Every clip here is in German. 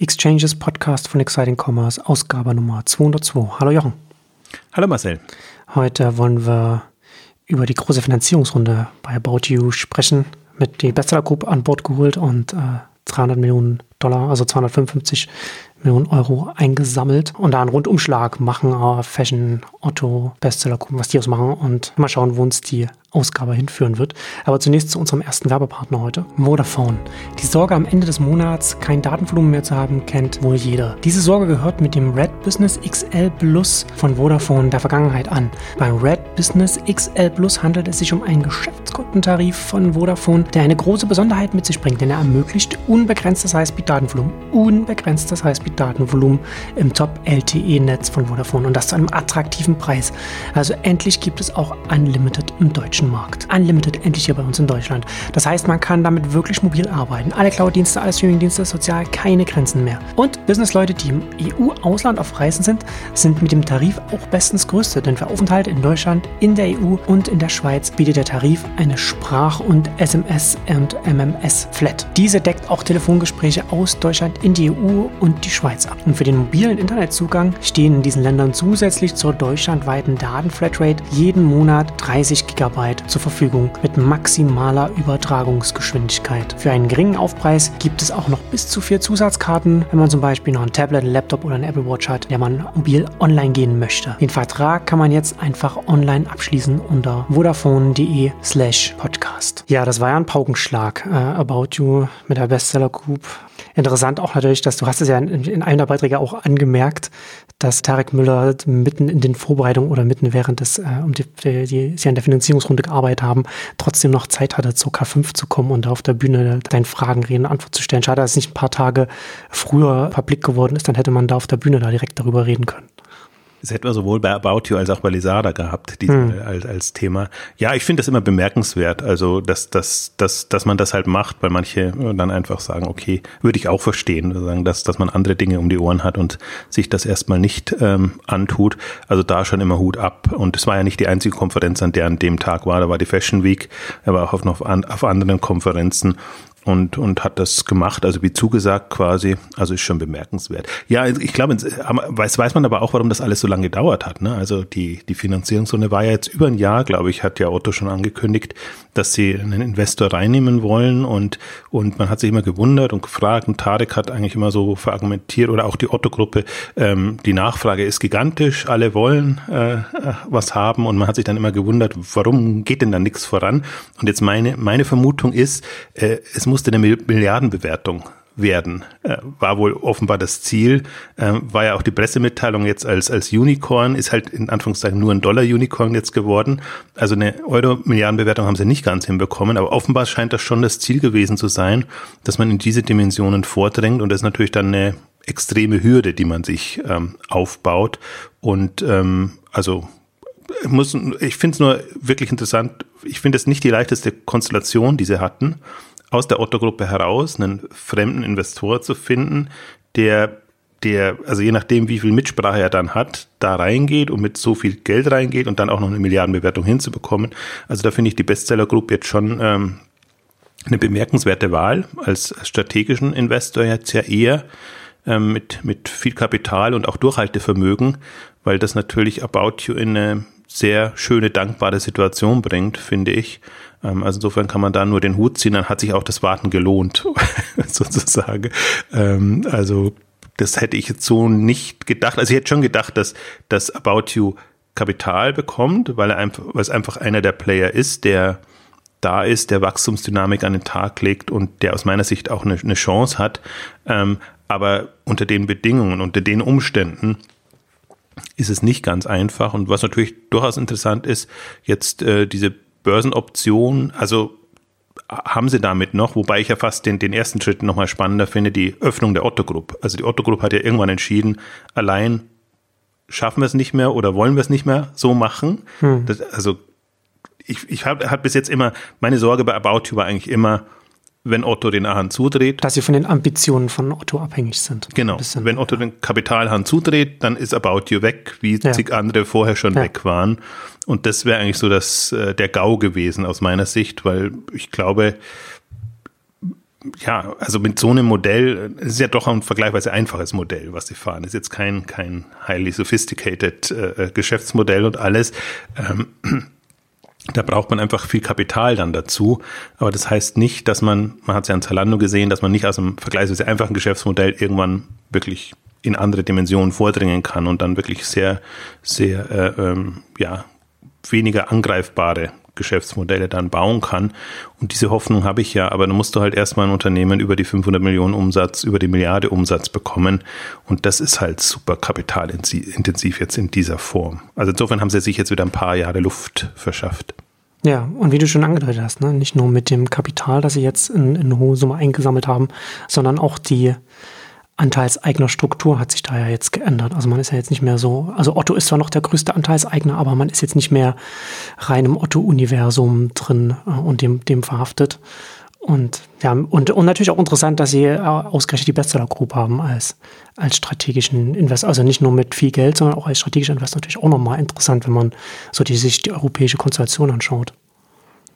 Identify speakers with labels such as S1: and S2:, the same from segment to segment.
S1: Exchanges Podcast von Exciting Commerce, Ausgabe Nummer 202. Hallo Jochen.
S2: Hallo Marcel.
S1: Heute wollen wir über die große Finanzierungsrunde bei About You sprechen. Mit die Bestseller Group an Bord geholt und äh, 300 Millionen Dollar, also 255 Millionen Euro eingesammelt und da einen Rundumschlag machen, äh, Fashion, Otto, Bestseller, gucken, was die ausmachen und mal schauen, wo uns die Ausgabe hinführen wird. Aber zunächst zu unserem ersten Werbepartner heute, Vodafone. Die Sorge am Ende des Monats kein Datenvolumen mehr zu haben, kennt wohl jeder. Diese Sorge gehört mit dem Red Business XL Plus von Vodafone der Vergangenheit an. Beim Red Business XL Plus handelt es sich um einen Geschäftskundentarif von Vodafone, der eine große Besonderheit mit sich bringt, denn er ermöglicht unbegrenztes Highspeed-Datenvolumen. Unbegrenztes Highspeed-Datenvolumen im Top-LTE-Netz von Vodafone und das zu einem attraktiven Preis. Also endlich gibt es auch Unlimited im Deutschen Markt. Unlimited endlich hier bei uns in Deutschland. Das heißt, man kann damit wirklich mobil arbeiten. Alle Cloud-Dienste, alle Streaming-Dienste, sozial, keine Grenzen mehr. Und Business-Leute, die im EU-Ausland auf Reisen sind, sind mit dem Tarif auch bestens gerüstet. Denn für Aufenthalte in Deutschland, in der EU und in der Schweiz bietet der Tarif eine Sprach- und SMS- und MMS-Flat. Diese deckt auch Telefongespräche aus Deutschland in die EU und die Schweiz ab. Und für den mobilen Internetzugang stehen in diesen Ländern zusätzlich zur deutschlandweiten Datenflatrate jeden Monat 30 GB zur Verfügung mit maximaler Übertragungsgeschwindigkeit. Für einen geringen Aufpreis gibt es auch noch bis zu vier Zusatzkarten, wenn man zum Beispiel noch ein Tablet, ein Laptop oder ein Apple Watch hat, der man mobil online gehen möchte. Den Vertrag kann man jetzt einfach online abschließen unter vodafone.de slash podcast. Ja, das war ja ein Paukenschlag. Uh, About You mit der Bestseller Group Interessant auch natürlich, dass du hast es ja in, in einem der Beiträge auch angemerkt, dass Tarek Müller mitten in den Vorbereitungen oder mitten während des, äh, um die, die, sie an der Finanzierungsrunde gearbeitet haben, trotzdem noch Zeit hatte, zur K5 zu kommen und da auf der Bühne deinen Fragen, Reden, Antwort zu stellen. Schade, dass es nicht ein paar Tage früher publik geworden ist, dann hätte man da auf der Bühne da direkt darüber reden können.
S2: Das hätten wir sowohl bei About You als auch bei Lisada gehabt, diese, hm. als, als Thema. Ja, ich finde das immer bemerkenswert, also dass, dass, dass, dass man das halt macht, weil manche dann einfach sagen, okay, würde ich auch verstehen, sagen, dass, dass man andere Dinge um die Ohren hat und sich das erstmal nicht ähm, antut. Also da schon immer Hut ab. Und es war ja nicht die einzige Konferenz, an der an dem Tag war, da war die Fashion Week, er war auch auf, noch an, auf anderen Konferenzen und, und hat das gemacht, also wie zugesagt quasi. Also ist schon bemerkenswert. Ja, ich glaube, weiß, weiß man aber auch, warum das alles so lange gedauert hat. Ne? Also die, die Finanzierungszone war ja jetzt über ein Jahr, glaube ich, hat ja Otto schon angekündigt, dass sie einen Investor reinnehmen wollen und, und man hat sich immer gewundert und gefragt und Tarek hat eigentlich immer so verargumentiert oder auch die Otto-Gruppe, ähm, die Nachfrage ist gigantisch, alle wollen äh, was haben und man hat sich dann immer gewundert, warum geht denn da nichts voran? Und jetzt meine, meine Vermutung ist, äh, es muss musste eine Milliardenbewertung werden, äh, war wohl offenbar das Ziel, äh, war ja auch die Pressemitteilung jetzt als, als Unicorn, ist halt in Anführungszeichen nur ein Dollar-Unicorn jetzt geworden. Also eine Euro-Milliardenbewertung haben sie nicht ganz hinbekommen, aber offenbar scheint das schon das Ziel gewesen zu sein, dass man in diese Dimensionen vordringt und das ist natürlich dann eine extreme Hürde, die man sich ähm, aufbaut und ähm, also muss, ich finde es nur wirklich interessant. Ich finde es nicht die leichteste Konstellation, die sie hatten aus der Otto-Gruppe heraus einen fremden Investor zu finden, der der, also je nachdem, wie viel Mitsprache er dann hat, da reingeht und mit so viel Geld reingeht und dann auch noch eine Milliardenbewertung hinzubekommen. Also da finde ich die Bestseller Group jetzt schon ähm, eine bemerkenswerte Wahl als strategischen Investor jetzt ja eher ähm, mit, mit viel Kapital und auch Durchhaltevermögen, weil das natürlich About You in eine sehr schöne, dankbare Situation bringt, finde ich. Ähm, also insofern kann man da nur den Hut ziehen, dann hat sich auch das Warten gelohnt, sozusagen. Ähm, also das hätte ich jetzt so nicht gedacht. Also ich hätte schon gedacht, dass das About You Kapital bekommt, weil er einfach, weil es einfach einer der Player ist, der da ist, der Wachstumsdynamik an den Tag legt und der aus meiner Sicht auch eine, eine Chance hat. Ähm, aber unter den Bedingungen, unter den Umständen ist es nicht ganz einfach. Und was natürlich durchaus interessant ist, jetzt äh, diese Börsenoption, also haben sie damit noch, wobei ich ja fast den, den ersten Schritt nochmal spannender finde, die Öffnung der Otto Group. Also die Otto Group hat ja irgendwann entschieden, allein schaffen wir es nicht mehr oder wollen wir es nicht mehr so machen. Hm. Das, also ich, ich habe hab bis jetzt immer, meine Sorge bei About You war eigentlich immer, wenn Otto den Hahn zudreht.
S1: Dass sie von den Ambitionen von Otto abhängig sind.
S2: Genau. Wenn Otto den Kapitalhahn zudreht, dann ist About You weg, wie ja. zig andere vorher schon ja. weg waren. Und das wäre eigentlich so das, äh, der GAU gewesen aus meiner Sicht, weil ich glaube, ja, also mit so einem Modell, es ist ja doch ein vergleichsweise einfaches Modell, was sie fahren. Es ist jetzt kein, kein highly sophisticated äh, äh Geschäftsmodell und alles. Ähm, da braucht man einfach viel Kapital dann dazu. Aber das heißt nicht, dass man, man hat es ja an Zalando gesehen, dass man nicht aus einem vergleichsweise einfachen Geschäftsmodell irgendwann wirklich in andere Dimensionen vordringen kann und dann wirklich sehr, sehr, äh, ähm, ja, weniger angreifbare Geschäftsmodelle dann bauen kann. Und diese Hoffnung habe ich ja, aber dann musst du halt erstmal ein Unternehmen über die 500 Millionen Umsatz, über die Milliarde Umsatz bekommen. Und das ist halt super kapitalintensiv jetzt in dieser Form. Also insofern haben sie sich jetzt wieder ein paar Jahre Luft verschafft.
S1: Ja, und wie du schon angedeutet hast, ne, nicht nur mit dem Kapital, das sie jetzt in, in hohe Summe eingesammelt haben, sondern auch die Anteilseigner Struktur hat sich da ja jetzt geändert. Also man ist ja jetzt nicht mehr so, also Otto ist zwar noch der größte Anteilseigner, aber man ist jetzt nicht mehr rein im Otto-Universum drin äh, und dem, dem verhaftet. Und ja, und, und natürlich auch interessant, dass sie äh, ausgerechnet die Bestseller Group haben als, als strategischen Investor. Also nicht nur mit viel Geld, sondern auch als strategischer Investor natürlich auch nochmal interessant, wenn man so die, sich die europäische Konstellation anschaut.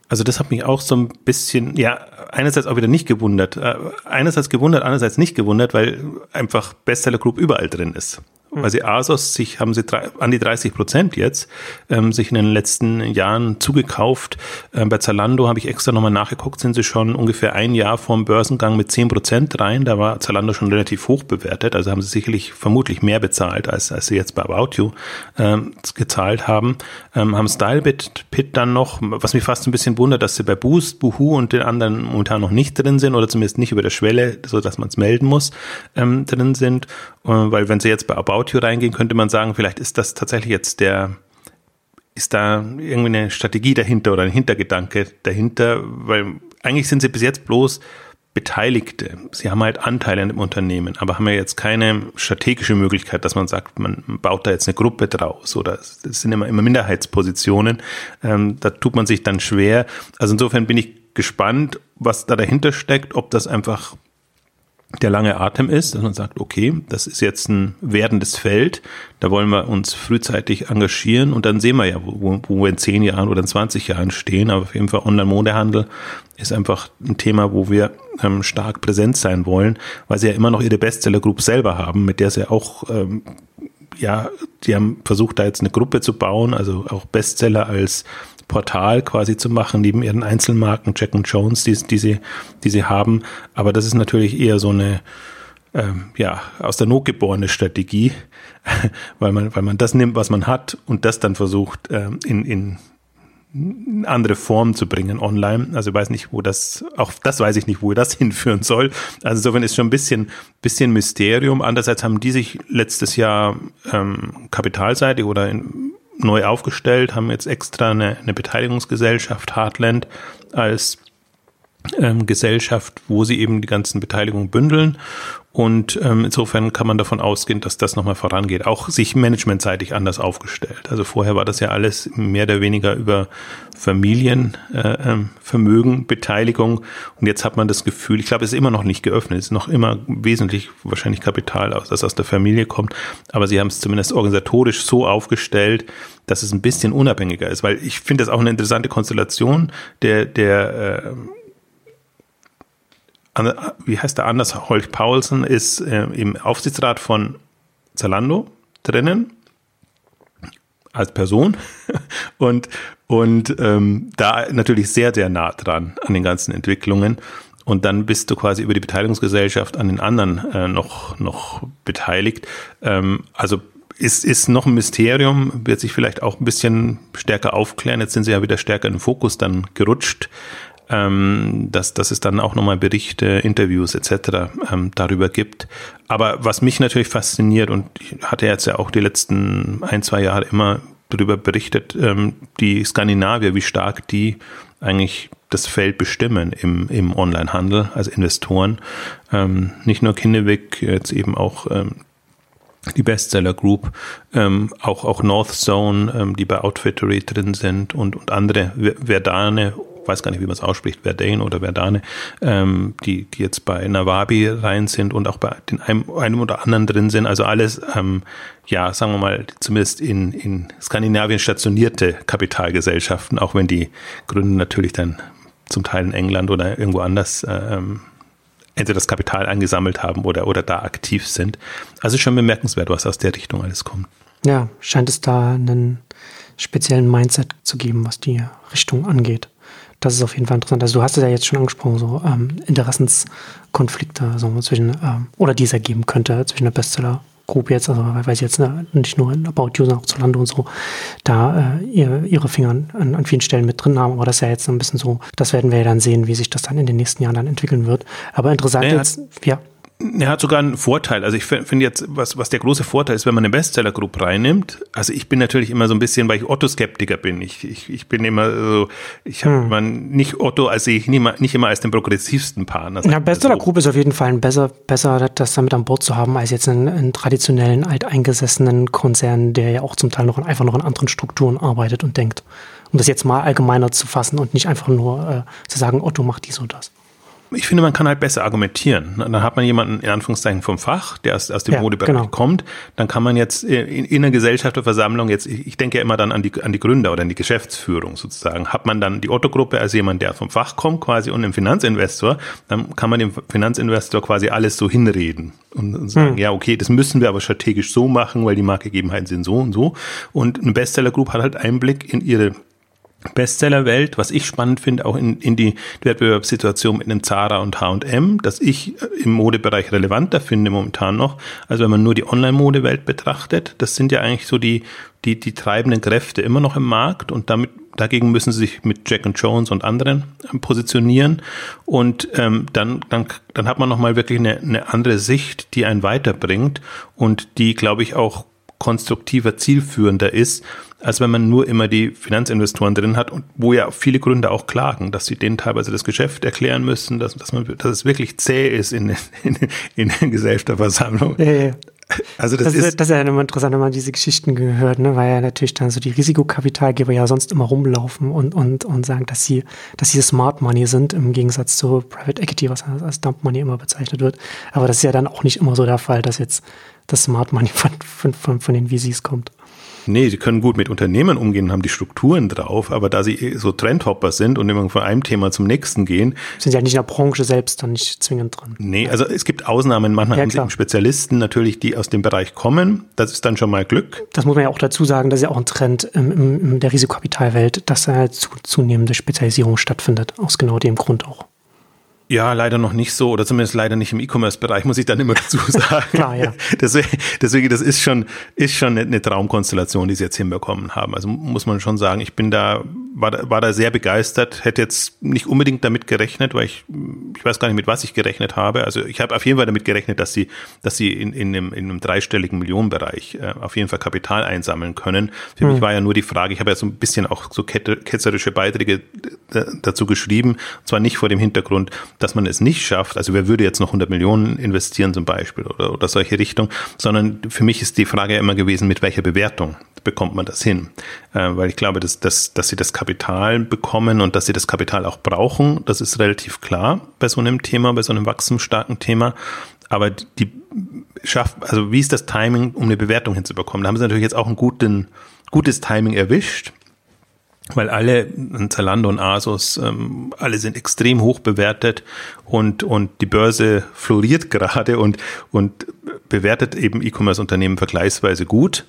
S2: Also das hat mich auch so ein bisschen, ja, einerseits auch wieder nicht gewundert. Äh, einerseits gewundert, andererseits nicht gewundert, weil einfach Bestseller Group überall drin ist weil sie Asos sich, haben sie drei, an die 30 Prozent jetzt, ähm, sich in den letzten Jahren zugekauft. Ähm, bei Zalando habe ich extra nochmal nachgeguckt, sind sie schon ungefähr ein Jahr vorm Börsengang mit 10 Prozent rein. Da war Zalando schon relativ hoch bewertet, also haben sie sicherlich vermutlich mehr bezahlt, als, als sie jetzt bei About You ähm, gezahlt haben. Ähm, haben Stylebit Pit dann noch, was mich fast ein bisschen wundert, dass sie bei Boost, Boohoo und den anderen momentan noch nicht drin sind oder zumindest nicht über der Schwelle, so dass man es melden muss, ähm, drin sind. Äh, weil wenn sie jetzt bei About You reingehen, könnte man sagen, vielleicht ist das tatsächlich jetzt der, ist da irgendwie eine Strategie dahinter oder ein Hintergedanke dahinter, weil eigentlich sind sie bis jetzt bloß Beteiligte. Sie haben halt Anteile an dem Unternehmen, aber haben ja jetzt keine strategische Möglichkeit, dass man sagt, man baut da jetzt eine Gruppe draus oder es sind immer, immer Minderheitspositionen. Ähm, da tut man sich dann schwer. Also insofern bin ich gespannt, was da dahinter steckt, ob das einfach der lange Atem ist, dass man sagt, okay, das ist jetzt ein werdendes Feld, da wollen wir uns frühzeitig engagieren und dann sehen wir ja, wo, wo wir in zehn Jahren oder in 20 Jahren stehen. Aber auf jeden Fall Online-Modehandel ist einfach ein Thema, wo wir ähm, stark präsent sein wollen, weil sie ja immer noch ihre Bestseller-Group selber haben, mit der sie auch ähm, ja, die haben versucht, da jetzt eine Gruppe zu bauen, also auch Bestseller als Portal quasi zu machen, neben ihren Einzelmarken Jack and Jones, die, die, sie, die sie haben. Aber das ist natürlich eher so eine, ähm, ja, aus der Not geborene Strategie, weil man, weil man das nimmt, was man hat und das dann versucht, ähm, in, in andere Form zu bringen online. Also ich weiß nicht, wo das, auch das weiß ich nicht, wo das hinführen soll. Also insofern ist schon ein bisschen, bisschen Mysterium. Andererseits haben die sich letztes Jahr ähm, kapitalseitig oder in, neu aufgestellt, haben jetzt extra eine, eine Beteiligungsgesellschaft Heartland als ähm, Gesellschaft, wo sie eben die ganzen Beteiligungen bündeln. Und ähm, insofern kann man davon ausgehen, dass das nochmal vorangeht. Auch sich managementseitig anders aufgestellt. Also vorher war das ja alles mehr oder weniger über Familienvermögen, äh, ähm, Beteiligung. Und jetzt hat man das Gefühl, ich glaube, es ist immer noch nicht geöffnet. Es ist noch immer wesentlich wahrscheinlich Kapital, aus, das aus der Familie kommt. Aber sie haben es zumindest organisatorisch so aufgestellt, dass es ein bisschen unabhängiger ist. Weil ich finde das auch eine interessante Konstellation der, der äh, wie heißt der anders? Holch Paulsen ist äh, im Aufsichtsrat von Zalando drinnen als Person und, und ähm, da natürlich sehr, sehr nah dran an den ganzen Entwicklungen. Und dann bist du quasi über die Beteiligungsgesellschaft an den anderen äh, noch, noch beteiligt. Ähm, also ist, ist noch ein Mysterium, wird sich vielleicht auch ein bisschen stärker aufklären. Jetzt sind sie ja wieder stärker in den Fokus dann gerutscht ähm, dass, dass es dann auch nochmal Berichte, Interviews etc. Ähm, darüber gibt. Aber was mich natürlich fasziniert und ich hatte jetzt ja auch die letzten ein, zwei Jahre immer darüber berichtet, ähm, die Skandinavier, wie stark die eigentlich das Feld bestimmen im, im Onlinehandel als Investoren. Ähm, nicht nur Kinnevik, jetzt eben auch ähm, die Bestseller Group, ähm, auch, auch North Zone, ähm, die bei Outfittery drin sind und, und andere, Verdane weiß gar nicht, wie man es ausspricht, Verdane oder Verdane, ähm, die, die jetzt bei Nawabi rein sind und auch bei den einem, einem oder anderen drin sind. Also alles, ähm, ja, sagen wir mal, zumindest in, in Skandinavien stationierte Kapitalgesellschaften, auch wenn die Gründen natürlich dann zum Teil in England oder irgendwo anders äh, ähm, entweder das Kapital eingesammelt haben oder, oder da aktiv sind. Also schon bemerkenswert, was aus der Richtung alles kommt.
S1: Ja, scheint es da einen speziellen Mindset zu geben, was die Richtung angeht. Das ist auf jeden Fall interessant. Also du hast es ja jetzt schon angesprochen, so ähm, Interessenskonflikte so zwischen, ähm, oder die es ergeben könnte zwischen der Bestseller Group jetzt, also weil sie jetzt ne, nicht nur in About You, sondern auch Zalando und so, da äh, ihre, ihre Finger an, an, vielen Stellen mit drin haben. Aber das ist ja jetzt ein bisschen so, das werden wir ja dann sehen, wie sich das dann in den nächsten Jahren dann entwickeln wird. Aber interessant
S2: naja,
S1: jetzt, ja.
S2: Er hat sogar einen Vorteil. Also ich finde jetzt, was, was der große Vorteil ist, wenn man eine Bestseller Group reinnimmt. Also ich bin natürlich immer so ein bisschen, weil ich Otto-Skeptiker bin. Ich, ich, ich bin immer so, ich habe hm. nicht Otto, als ich nicht, mal, nicht immer als den progressivsten Partner.
S1: Ja, Bestseller Group ist auf jeden Fall ein besser, besser, das damit an Bord zu haben, als jetzt einen, einen traditionellen, alteingesessenen Konzern, der ja auch zum Teil noch in, einfach noch in anderen Strukturen arbeitet und denkt. Um das jetzt mal allgemeiner zu fassen und nicht einfach nur äh, zu sagen, Otto macht dies und das
S2: ich finde, man kann halt besser argumentieren. Dann hat man jemanden in Anführungszeichen vom Fach, der aus, aus dem ja, Modebereich genau. kommt. Dann kann man jetzt in, in einer Gesellschafterversammlung jetzt, ich denke ja immer dann an die, an die Gründer oder an die Geschäftsführung sozusagen. Hat man dann die Otto-Gruppe als jemand, der vom Fach kommt quasi und einen Finanzinvestor, dann kann man dem Finanzinvestor quasi alles so hinreden und, und sagen, hm. ja, okay, das müssen wir aber strategisch so machen, weil die Marktgegebenheiten sind so und so. Und eine Bestseller Group hat halt Einblick in ihre Bestsellerwelt, was ich spannend finde, auch in, in die Wettbewerbssituation mit einem Zara und H&M, dass ich äh, im Modebereich relevanter finde momentan noch, also wenn man nur die Online-Modewelt betrachtet. Das sind ja eigentlich so die, die, die treibenden Kräfte immer noch im Markt und damit dagegen müssen sie sich mit Jack and Jones und anderen ähm, positionieren und ähm, dann, dann, dann hat man nochmal wirklich eine, eine andere Sicht, die einen weiterbringt und die, glaube ich, auch konstruktiver, zielführender ist, als wenn man nur immer die Finanzinvestoren drin hat und wo ja viele Gründer auch klagen, dass sie denen teilweise das Geschäft erklären müssen, dass, dass, man, dass es wirklich zäh ist in, in, in der Gesellschafterversammlung. Ja, ja.
S1: Also das, das, ist, das ist ja immer interessant, wenn man diese Geschichten gehört, ne? weil ja natürlich dann so die Risikokapitalgeber ja sonst immer rumlaufen und, und, und sagen, dass sie, dass sie Smart Money sind, im Gegensatz zu Private Equity, was als Dump Money immer bezeichnet wird. Aber das ist ja dann auch nicht immer so der Fall, dass jetzt das Smart Money von, von, von, von den VCs kommt.
S2: Nee, sie können gut mit Unternehmen umgehen, haben die Strukturen drauf, aber da sie so Trendhopper sind und immer von einem Thema zum nächsten gehen.
S1: Sind ja nicht in der Branche selbst dann nicht zwingend drin.
S2: Nee, also es gibt Ausnahmen. Manchmal ja, haben sie Spezialisten natürlich, die aus dem Bereich kommen. Das ist dann schon mal Glück.
S1: Das muss man ja auch dazu sagen, das ist ja auch ein Trend in, in der Risikokapitalwelt, dass da zu, zunehmende Spezialisierung stattfindet. Aus genau dem Grund auch.
S2: Ja, leider noch nicht so oder zumindest leider nicht im E-Commerce-Bereich, muss ich dann immer dazu sagen. Klar, ja. Deswegen, deswegen, das ist schon, ist schon eine Traumkonstellation, die sie jetzt hinbekommen haben. Also muss man schon sagen, ich bin da, war, da, war da sehr begeistert, hätte jetzt nicht unbedingt damit gerechnet, weil ich, ich weiß gar nicht, mit was ich gerechnet habe. Also ich habe auf jeden Fall damit gerechnet, dass sie, dass sie in, in, einem, in einem dreistelligen Millionenbereich äh, auf jeden Fall Kapital einsammeln können. Für hm. mich war ja nur die Frage, ich habe ja so ein bisschen auch so ketzerische Beiträge dazu geschrieben, und zwar nicht vor dem Hintergrund, dass man es nicht schafft, also wer würde jetzt noch 100 Millionen investieren zum Beispiel oder, oder solche Richtung, sondern für mich ist die Frage immer gewesen, mit welcher Bewertung bekommt man das hin? Äh, weil ich glaube, dass, dass, dass sie das Kapital bekommen und dass sie das Kapital auch brauchen, das ist relativ klar bei so einem Thema, bei so einem wachstumsstarken Thema. Aber die schafft, also wie ist das Timing, um eine Bewertung hinzubekommen? Da haben sie natürlich jetzt auch ein guten, gutes Timing erwischt weil alle, Zalando und Asus, ähm, alle sind extrem hoch bewertet und, und die Börse floriert gerade und, und bewertet eben E-Commerce-Unternehmen vergleichsweise gut.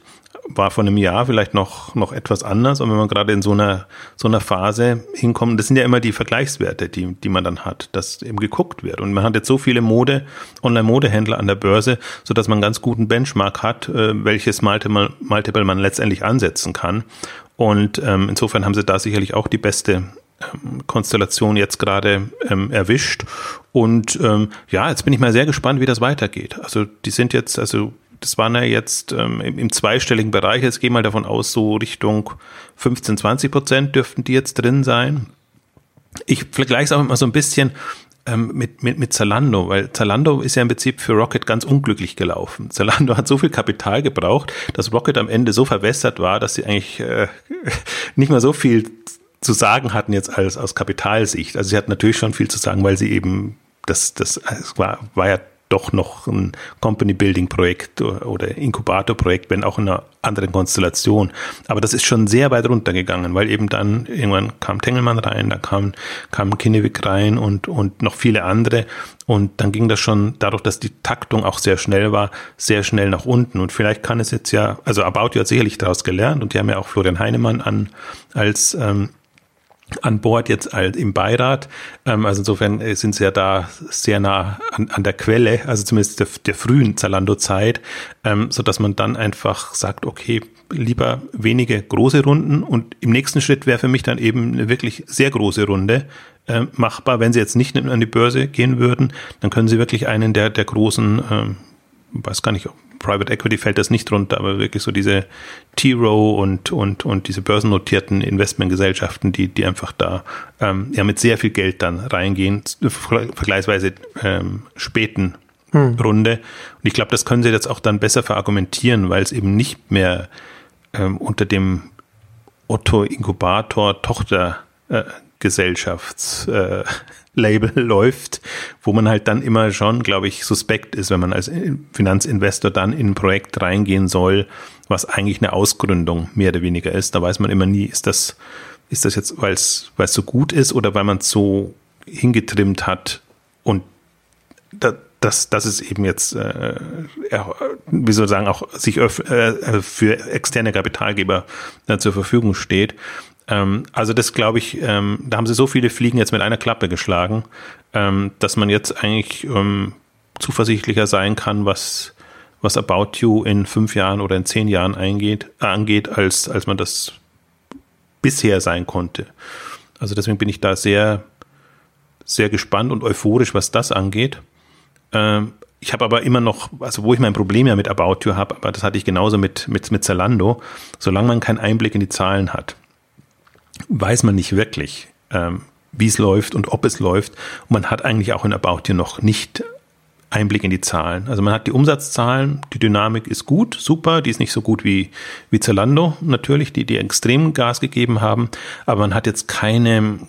S2: War vor einem Jahr vielleicht noch, noch etwas anders. Und wenn man gerade in so einer, so einer Phase hinkommt, das sind ja immer die Vergleichswerte, die, die man dann hat, dass eben geguckt wird. Und man hat jetzt so viele Mode, Online-Modehändler an der Börse, so dass man einen ganz guten Benchmark hat, äh, welches Multiple, Multiple man letztendlich ansetzen kann. Und ähm, insofern haben sie da sicherlich auch die beste ähm, Konstellation jetzt gerade ähm, erwischt. Und ähm, ja, jetzt bin ich mal sehr gespannt, wie das weitergeht. Also die sind jetzt, also das waren ja jetzt ähm, im, im zweistelligen Bereich. Jetzt gehen wir mal davon aus, so Richtung 15, 20 Prozent dürften die jetzt drin sein. Ich vergleiche es auch immer so ein bisschen ähm, mit, mit, mit Zalando, weil Zalando ist ja im Prinzip für Rocket ganz unglücklich gelaufen. Zalando hat so viel Kapital gebraucht, dass Rocket am Ende so verwässert war, dass sie eigentlich äh, nicht mehr so viel zu sagen hatten jetzt als aus Kapitalsicht. Also sie hatten natürlich schon viel zu sagen, weil sie eben das, das es war, war ja doch noch ein Company-Building-Projekt oder Inkubator-Projekt, wenn auch in einer anderen Konstellation. Aber das ist schon sehr weit runtergegangen, weil eben dann irgendwann kam Tengelmann rein, da kam, kam Kinnevik rein und, und noch viele andere. Und dann ging das schon, dadurch, dass die Taktung auch sehr schnell war, sehr schnell nach unten. Und vielleicht kann es jetzt ja, also About You hat sicherlich daraus gelernt und die haben ja auch Florian Heinemann an, als ähm, an Bord jetzt im Beirat. Ähm, also insofern äh, sind sie ja da sehr nah an, an der Quelle, also zumindest der, der frühen Zalando-Zeit, ähm, so dass man dann einfach sagt, okay, lieber wenige große Runden und im nächsten Schritt wäre für mich dann eben eine wirklich sehr große Runde äh, machbar. Wenn sie jetzt nicht an die Börse gehen würden, dann können sie wirklich einen der, der großen, ähm, weiß gar nicht, Private Equity fällt das nicht drunter, aber wirklich so diese T-Row und, und, und diese börsennotierten Investmentgesellschaften, die, die einfach da ähm, ja mit sehr viel Geld dann reingehen, vergleichsweise ähm, späten hm. Runde. Und ich glaube, das können sie jetzt auch dann besser verargumentieren, weil es eben nicht mehr ähm, unter dem Otto Inkubator Tochter äh, Gesellschafts Label läuft, wo man halt dann immer schon, glaube ich, suspekt ist, wenn man als Finanzinvestor dann in ein Projekt reingehen soll, was eigentlich eine Ausgründung mehr oder weniger ist. Da weiß man immer nie, ist das, ist das jetzt, weil es, so gut ist oder weil man es so hingetrimmt hat und da, dass, dass es eben jetzt, äh, wie soll ich sagen, auch sich äh, für externe Kapitalgeber äh, zur Verfügung steht. Ähm, also das glaube ich, ähm, da haben sie so viele Fliegen jetzt mit einer Klappe geschlagen, ähm, dass man jetzt eigentlich ähm, zuversichtlicher sein kann, was, was About You in fünf Jahren oder in zehn Jahren eingeht, äh, angeht, als, als man das bisher sein konnte. Also deswegen bin ich da sehr, sehr gespannt und euphorisch, was das angeht. Ähm, ich habe aber immer noch, also wo ich mein Problem ja mit About You habe, aber das hatte ich genauso mit, mit, mit Zalando, solange man keinen Einblick in die Zahlen hat weiß man nicht wirklich, ähm, wie es läuft und ob es läuft. Und man hat eigentlich auch in About You noch nicht Einblick in die Zahlen. Also man hat die Umsatzzahlen, die Dynamik ist gut, super, die ist nicht so gut wie, wie Zalando natürlich, die, die extrem Gas gegeben haben, aber man hat jetzt keine,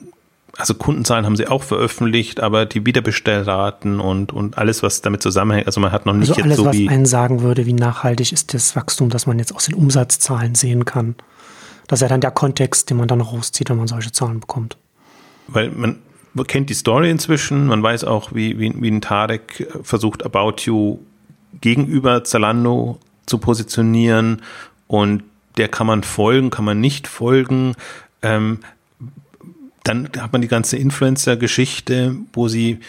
S2: also Kundenzahlen haben sie auch veröffentlicht, aber die Wiederbestellraten und, und alles, was damit zusammenhängt, also man hat noch nicht
S1: also
S2: jetzt
S1: alles,
S2: so
S1: was
S2: wie.
S1: einen sagen würde, wie nachhaltig ist das Wachstum, das man jetzt aus den Umsatzzahlen sehen kann. Das ist ja dann der Kontext, den man dann rauszieht, wenn man solche Zahlen bekommt.
S2: Weil man kennt die Story inzwischen, man weiß auch, wie, wie, wie ein Tarek versucht, About You gegenüber Zalando zu positionieren und der kann man folgen, kann man nicht folgen. Ähm, dann hat man die ganze Influencer-Geschichte, wo sie,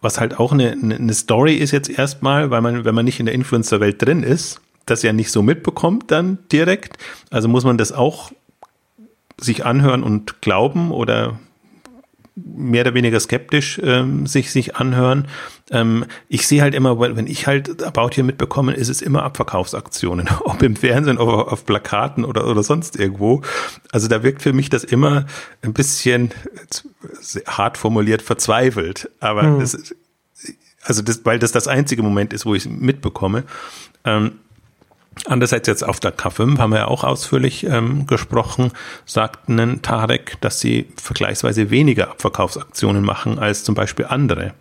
S2: was halt auch eine, eine Story ist jetzt erstmal, weil man, wenn man nicht in der Influencer-Welt drin ist, das ja nicht so mitbekommt dann direkt. Also muss man das auch sich anhören und glauben oder mehr oder weniger skeptisch ähm, sich sich anhören. Ähm, ich sehe halt immer, wenn ich halt About hier mitbekomme, ist es immer Abverkaufsaktionen, ob im Fernsehen, ob auf Plakaten oder oder sonst irgendwo. Also da wirkt für mich das immer ein bisschen hart formuliert verzweifelt, aber hm. das, also das, weil das das einzige Moment ist, wo ich es mitbekomme. Ähm, Andererseits jetzt auf der K5 haben wir ja auch ausführlich ähm, gesprochen, sagten Tarek, dass sie vergleichsweise weniger Abverkaufsaktionen machen als zum Beispiel andere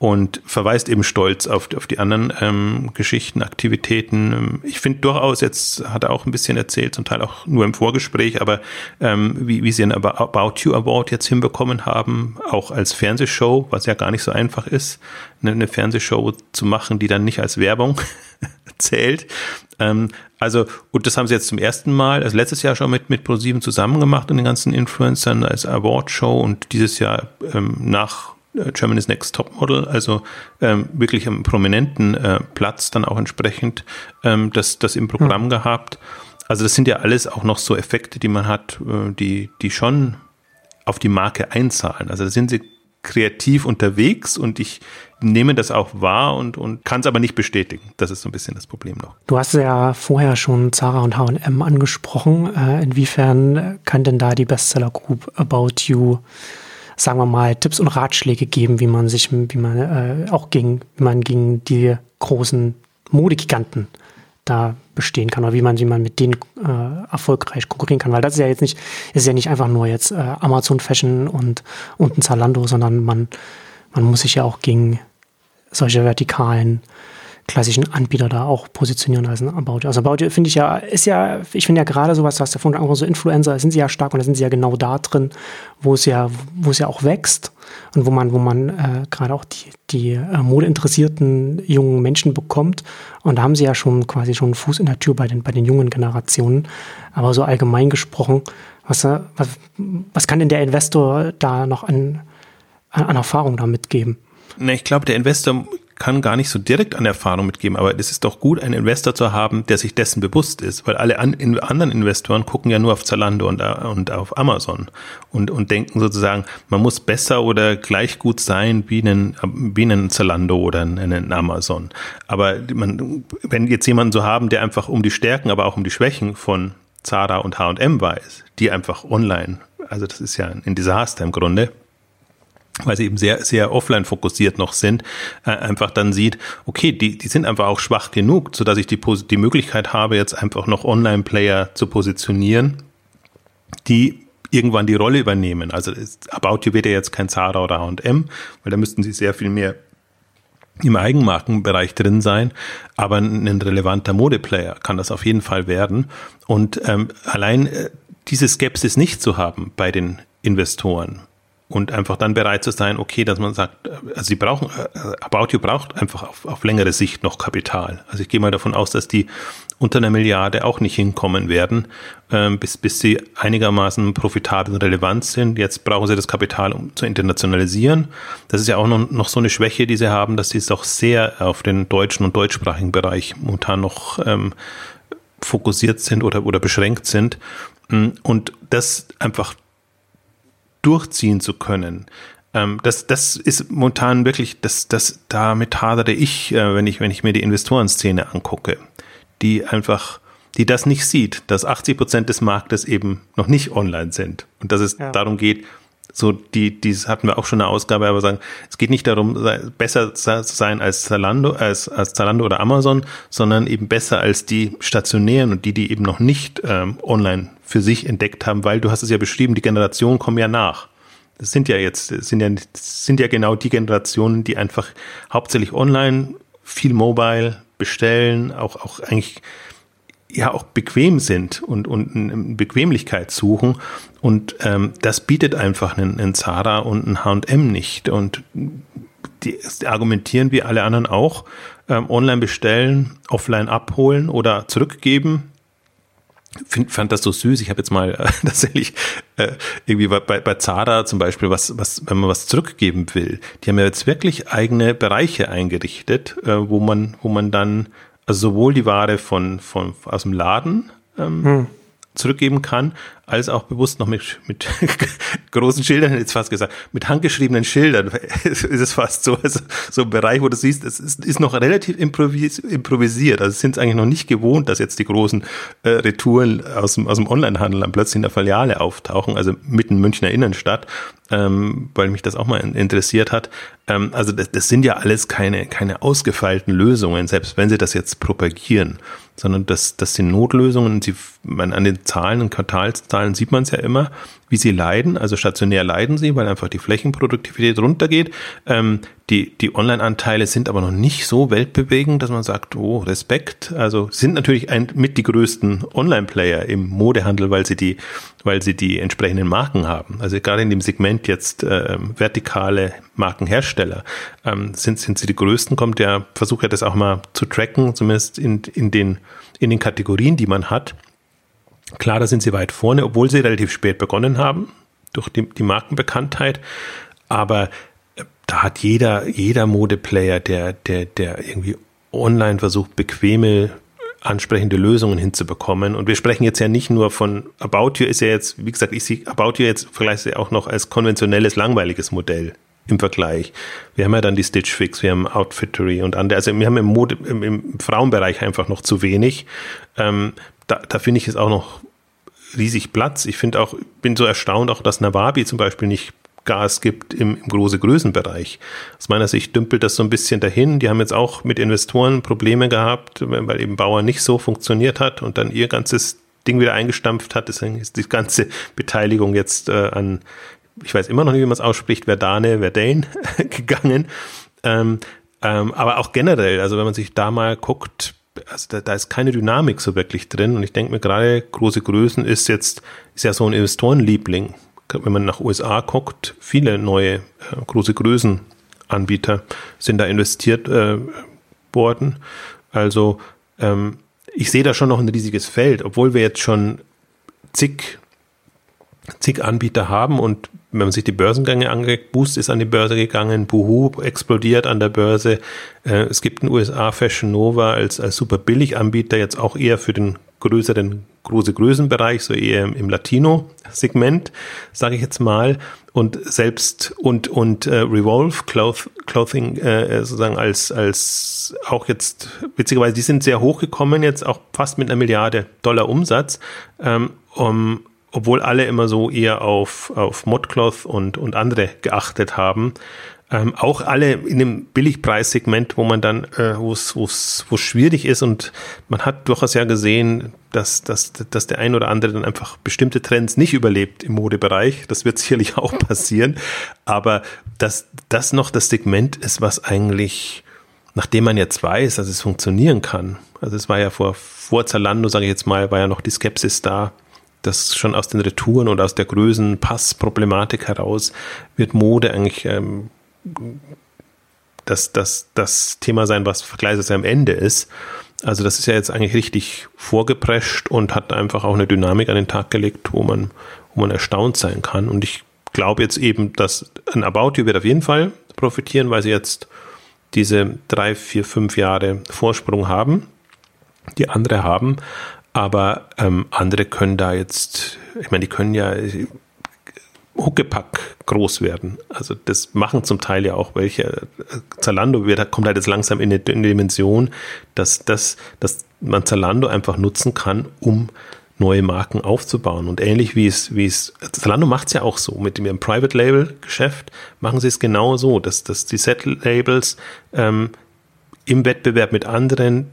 S2: und verweist eben stolz auf, auf die anderen ähm, Geschichten, Aktivitäten. Ich finde durchaus, jetzt hat er auch ein bisschen erzählt, zum Teil auch nur im Vorgespräch, aber ähm, wie, wie sie einen About You Award jetzt hinbekommen haben, auch als Fernsehshow, was ja gar nicht so einfach ist, eine, eine Fernsehshow zu machen, die dann nicht als Werbung zählt. Ähm, also, und das haben sie jetzt zum ersten Mal, also letztes Jahr schon mit, mit ProSieben zusammen gemacht und den ganzen Influencern als Award-Show und dieses Jahr ähm, nach äh, Germany's Next Top Model, also ähm, wirklich am prominenten äh, Platz dann auch entsprechend ähm, das, das im Programm mhm. gehabt. Also das sind ja alles auch noch so Effekte, die man hat, äh, die, die schon auf die Marke einzahlen. Also da sind sie kreativ unterwegs und ich nehme das auch wahr und, und kann es aber nicht bestätigen. Das ist so ein bisschen das Problem noch.
S1: Du hast ja vorher schon Zara und H&M angesprochen. Äh, inwiefern kann denn da die Bestseller Group About You sagen wir mal, Tipps und Ratschläge geben, wie man sich, wie man äh, auch gegen, wie man gegen die großen Modegiganten da bestehen kann oder wie man, wie man mit denen äh, erfolgreich konkurrieren kann. Weil das ist ja jetzt nicht, ist ja nicht einfach nur jetzt äh, Amazon Fashion und, und ein Zalando, sondern man, man muss sich ja auch gegen solche vertikalen klassischen Anbieter da auch positionieren als ein About. Also About finde ich ja, ist ja, ich finde ja gerade sowas, was der Fund so Influencer, sind sie ja stark und da sind sie ja genau da drin, wo es ja, wo es ja auch wächst und wo man, wo man äh, gerade auch die, die äh, modeinteressierten jungen Menschen bekommt. Und da haben sie ja schon quasi schon einen Fuß in der Tür bei den, bei den jungen Generationen. Aber so allgemein gesprochen, was, äh, was, was kann denn der Investor da noch an, an Erfahrung da mitgeben?
S2: Ne, ich glaube, der Investor kann gar nicht so direkt an Erfahrung mitgeben, aber es ist doch gut, einen Investor zu haben, der sich dessen bewusst ist, weil alle an, in, anderen Investoren gucken ja nur auf Zalando und, und auf Amazon und, und denken sozusagen, man muss besser oder gleich gut sein wie ein, wie ein Zalando oder ein Amazon. Aber man, wenn jetzt jemanden so haben, der einfach um die Stärken, aber auch um die Schwächen von Zara und H&M weiß, die einfach online, also das ist ja ein Desaster im Grunde, weil sie eben sehr, sehr offline fokussiert noch sind, äh, einfach dann sieht, okay, die, die sind einfach auch schwach genug, so dass ich die, die Möglichkeit habe, jetzt einfach noch Online-Player zu positionieren, die irgendwann die Rolle übernehmen. Also About You wird ja jetzt kein Zara oder H&M, weil da müssten sie sehr viel mehr im Eigenmarkenbereich drin sein, aber ein relevanter Modeplayer kann das auf jeden Fall werden. Und ähm, allein äh, diese Skepsis nicht zu haben bei den Investoren, und einfach dann bereit zu sein, okay, dass man sagt, also sie brauchen, äh, About You braucht einfach auf, auf längere Sicht noch Kapital. Also ich gehe mal davon aus, dass die unter einer Milliarde auch nicht hinkommen werden, ähm, bis, bis sie einigermaßen profitabel und relevant sind. Jetzt brauchen sie das Kapital, um zu internationalisieren. Das ist ja auch noch, noch so eine Schwäche, die sie haben, dass sie es auch sehr auf den deutschen und deutschsprachigen Bereich momentan noch ähm, fokussiert sind oder, oder beschränkt sind. Und das einfach durchziehen zu können. Ähm, das, das ist momentan wirklich, das, das, damit hadere ich, äh, wenn ich, wenn ich mir die Investorenszene angucke, die einfach, die das nicht sieht, dass 80 Prozent des Marktes eben noch nicht online sind und dass es ja. darum geht, so die, dies hatten wir auch schon eine Ausgabe, aber sagen, es geht nicht darum, besser zu sein als Zalando, als, als Zalando oder Amazon, sondern eben besser als die stationären und die, die eben noch nicht ähm, online für sich entdeckt haben, weil du hast es ja beschrieben, die Generationen kommen ja nach. Das sind ja jetzt, sind ja, sind ja genau die Generationen, die einfach hauptsächlich online, viel mobile bestellen, auch, auch eigentlich ja auch bequem sind und, und Bequemlichkeit suchen. Und ähm, das bietet einfach einen, einen Zara und ein H&M nicht. Und die argumentieren wie alle anderen auch, ähm, online bestellen, offline abholen oder zurückgeben find, fand das so süß. Ich habe jetzt mal äh, tatsächlich äh, irgendwie bei, bei, Zara zum Beispiel, was, was, wenn man was zurückgeben will, die haben ja jetzt wirklich eigene Bereiche eingerichtet, äh, wo man, wo man dann also sowohl die Ware von, von aus dem Laden ähm, hm zurückgeben kann, als auch bewusst noch mit, mit großen Schildern, jetzt fast gesagt, mit handgeschriebenen Schildern ist es fast so, also so ein Bereich, wo du siehst, es ist, ist noch relativ improvis, improvisiert. Also sind es eigentlich noch nicht gewohnt, dass jetzt die großen äh, Retouren aus dem, aus dem Onlinehandel dann plötzlich in der Filiale auftauchen, also mitten Münchner Innenstadt, ähm, weil mich das auch mal interessiert hat. Ähm, also das, das sind ja alles keine, keine ausgefeilten Lösungen, selbst wenn sie das jetzt propagieren sondern das, das sind Notlösungen. Sie, man, an den Zahlen und Quartalszahlen sieht man es ja immer, wie sie leiden. Also stationär leiden sie, weil einfach die Flächenproduktivität runtergeht. Ähm, die, die Online-Anteile sind aber noch nicht so weltbewegend, dass man sagt, oh, Respekt. Also sind natürlich ein, mit die größten Online-Player im Modehandel, weil sie die, weil sie die entsprechenden Marken haben. Also gerade in dem Segment jetzt äh, vertikale Markenhersteller ähm, sind, sind sie die größten. Kommt der Versuch ja das auch mal zu tracken, zumindest in, in den, in den Kategorien, die man hat. Klar, da sind sie weit vorne, obwohl sie relativ spät begonnen haben, durch die, die Markenbekanntheit. Aber da hat jeder, jeder Modeplayer, der, der, der irgendwie online versucht, bequeme, ansprechende Lösungen hinzubekommen. Und wir sprechen jetzt ja nicht nur von About You ist ja jetzt, wie gesagt, ich sehe About You jetzt vielleicht auch noch als konventionelles, langweiliges Modell im Vergleich. Wir haben ja dann die Stitch Fix, wir haben Outfittery und andere. Also wir haben im, Mode, im, im Frauenbereich einfach noch zu wenig. Ähm, da, da finde ich es auch noch riesig Platz. Ich finde auch, bin so erstaunt auch, dass Nawabi zum Beispiel nicht Gas gibt im, im große Größenbereich. Aus meiner Sicht dümpelt das so ein bisschen dahin. Die haben jetzt auch mit Investoren Probleme gehabt, weil eben Bauer nicht so funktioniert hat und dann ihr ganzes Ding wieder eingestampft hat. Deswegen ist die ganze Beteiligung jetzt äh, an, ich weiß immer noch nicht, wie man es ausspricht, Verdane, Verdane gegangen. Ähm, Ähm, aber auch generell, also wenn man sich da mal guckt, also da, da ist keine Dynamik so wirklich drin. Und ich denke mir gerade, große Größen ist jetzt, ist ja so ein Investorenliebling. Wenn man nach USA guckt, viele neue äh, große Größenanbieter sind da investiert äh, worden. Also ähm, ich sehe da schon noch ein riesiges Feld, obwohl wir jetzt schon zig, zig Anbieter haben und wenn man sich die Börsengänge anguckt, Boost ist an die Börse gegangen, Boohoo explodiert an der Börse. Äh, es gibt in den USA Fashion Nova als, als super billig Anbieter, jetzt auch eher für den größeren, große Größenbereich, so eher im, Latino-Segment, sage ich jetzt mal. Und selbst und, und äh, Revolve Cloth, Clothing äh, sozusagen als, als auch jetzt, witzigerweise, die sind sehr hochgekommen, jetzt auch fast mit einer Milliarde Dollar Umsatz. Ähm, um, obwohl alle immer so eher auf, auf Modcloth und, und andere geachtet haben. Ähm, auch alle in dem Billigpreissegment, wo man dann, äh, wo es schwierig ist und man hat durchaus ja gesehen, dass, dass, dass der ein oder andere dann einfach bestimmte Trends nicht überlebt im Modebereich. Das wird sicherlich auch passieren. Aber dass das noch das Segment ist, was eigentlich, nachdem man jetzt weiß, dass es funktionieren kann. Also es war ja vor, vor Zalando, sage ich jetzt mal, war ja noch die Skepsis da, dass schon aus den Retouren oder aus der Größenpassproblematik heraus wird Mode eigentlich ähm, das, das, das Thema sein, was vergleichsweise am Ende ist. Also das ist ja jetzt eigentlich richtig vorgeprescht und hat einfach auch eine Dynamik an den Tag gelegt, wo man, wo man erstaunt sein kann. Und ich glaube jetzt eben, dass ein About You wird auf jeden Fall profitieren, weil sie jetzt diese drei, vier, fünf Jahre Vorsprung haben, die andere haben. Aber ähm, andere können da jetzt, ich meine, die können ja Huckepack groß werden. Also das machen zum Teil ja auch welche. Zalando wird, kommt halt jetzt langsam in eine, in eine Dimension, dass, dass, dass man Zalando einfach nutzen kann, um neue Marken aufzubauen. Und ähnlich wie es, wie es, Zalando macht es ja auch so, mit dem Private Label Geschäft machen sie es genau so, dass, dass die Set Labels ähm, im Wettbewerb mit anderen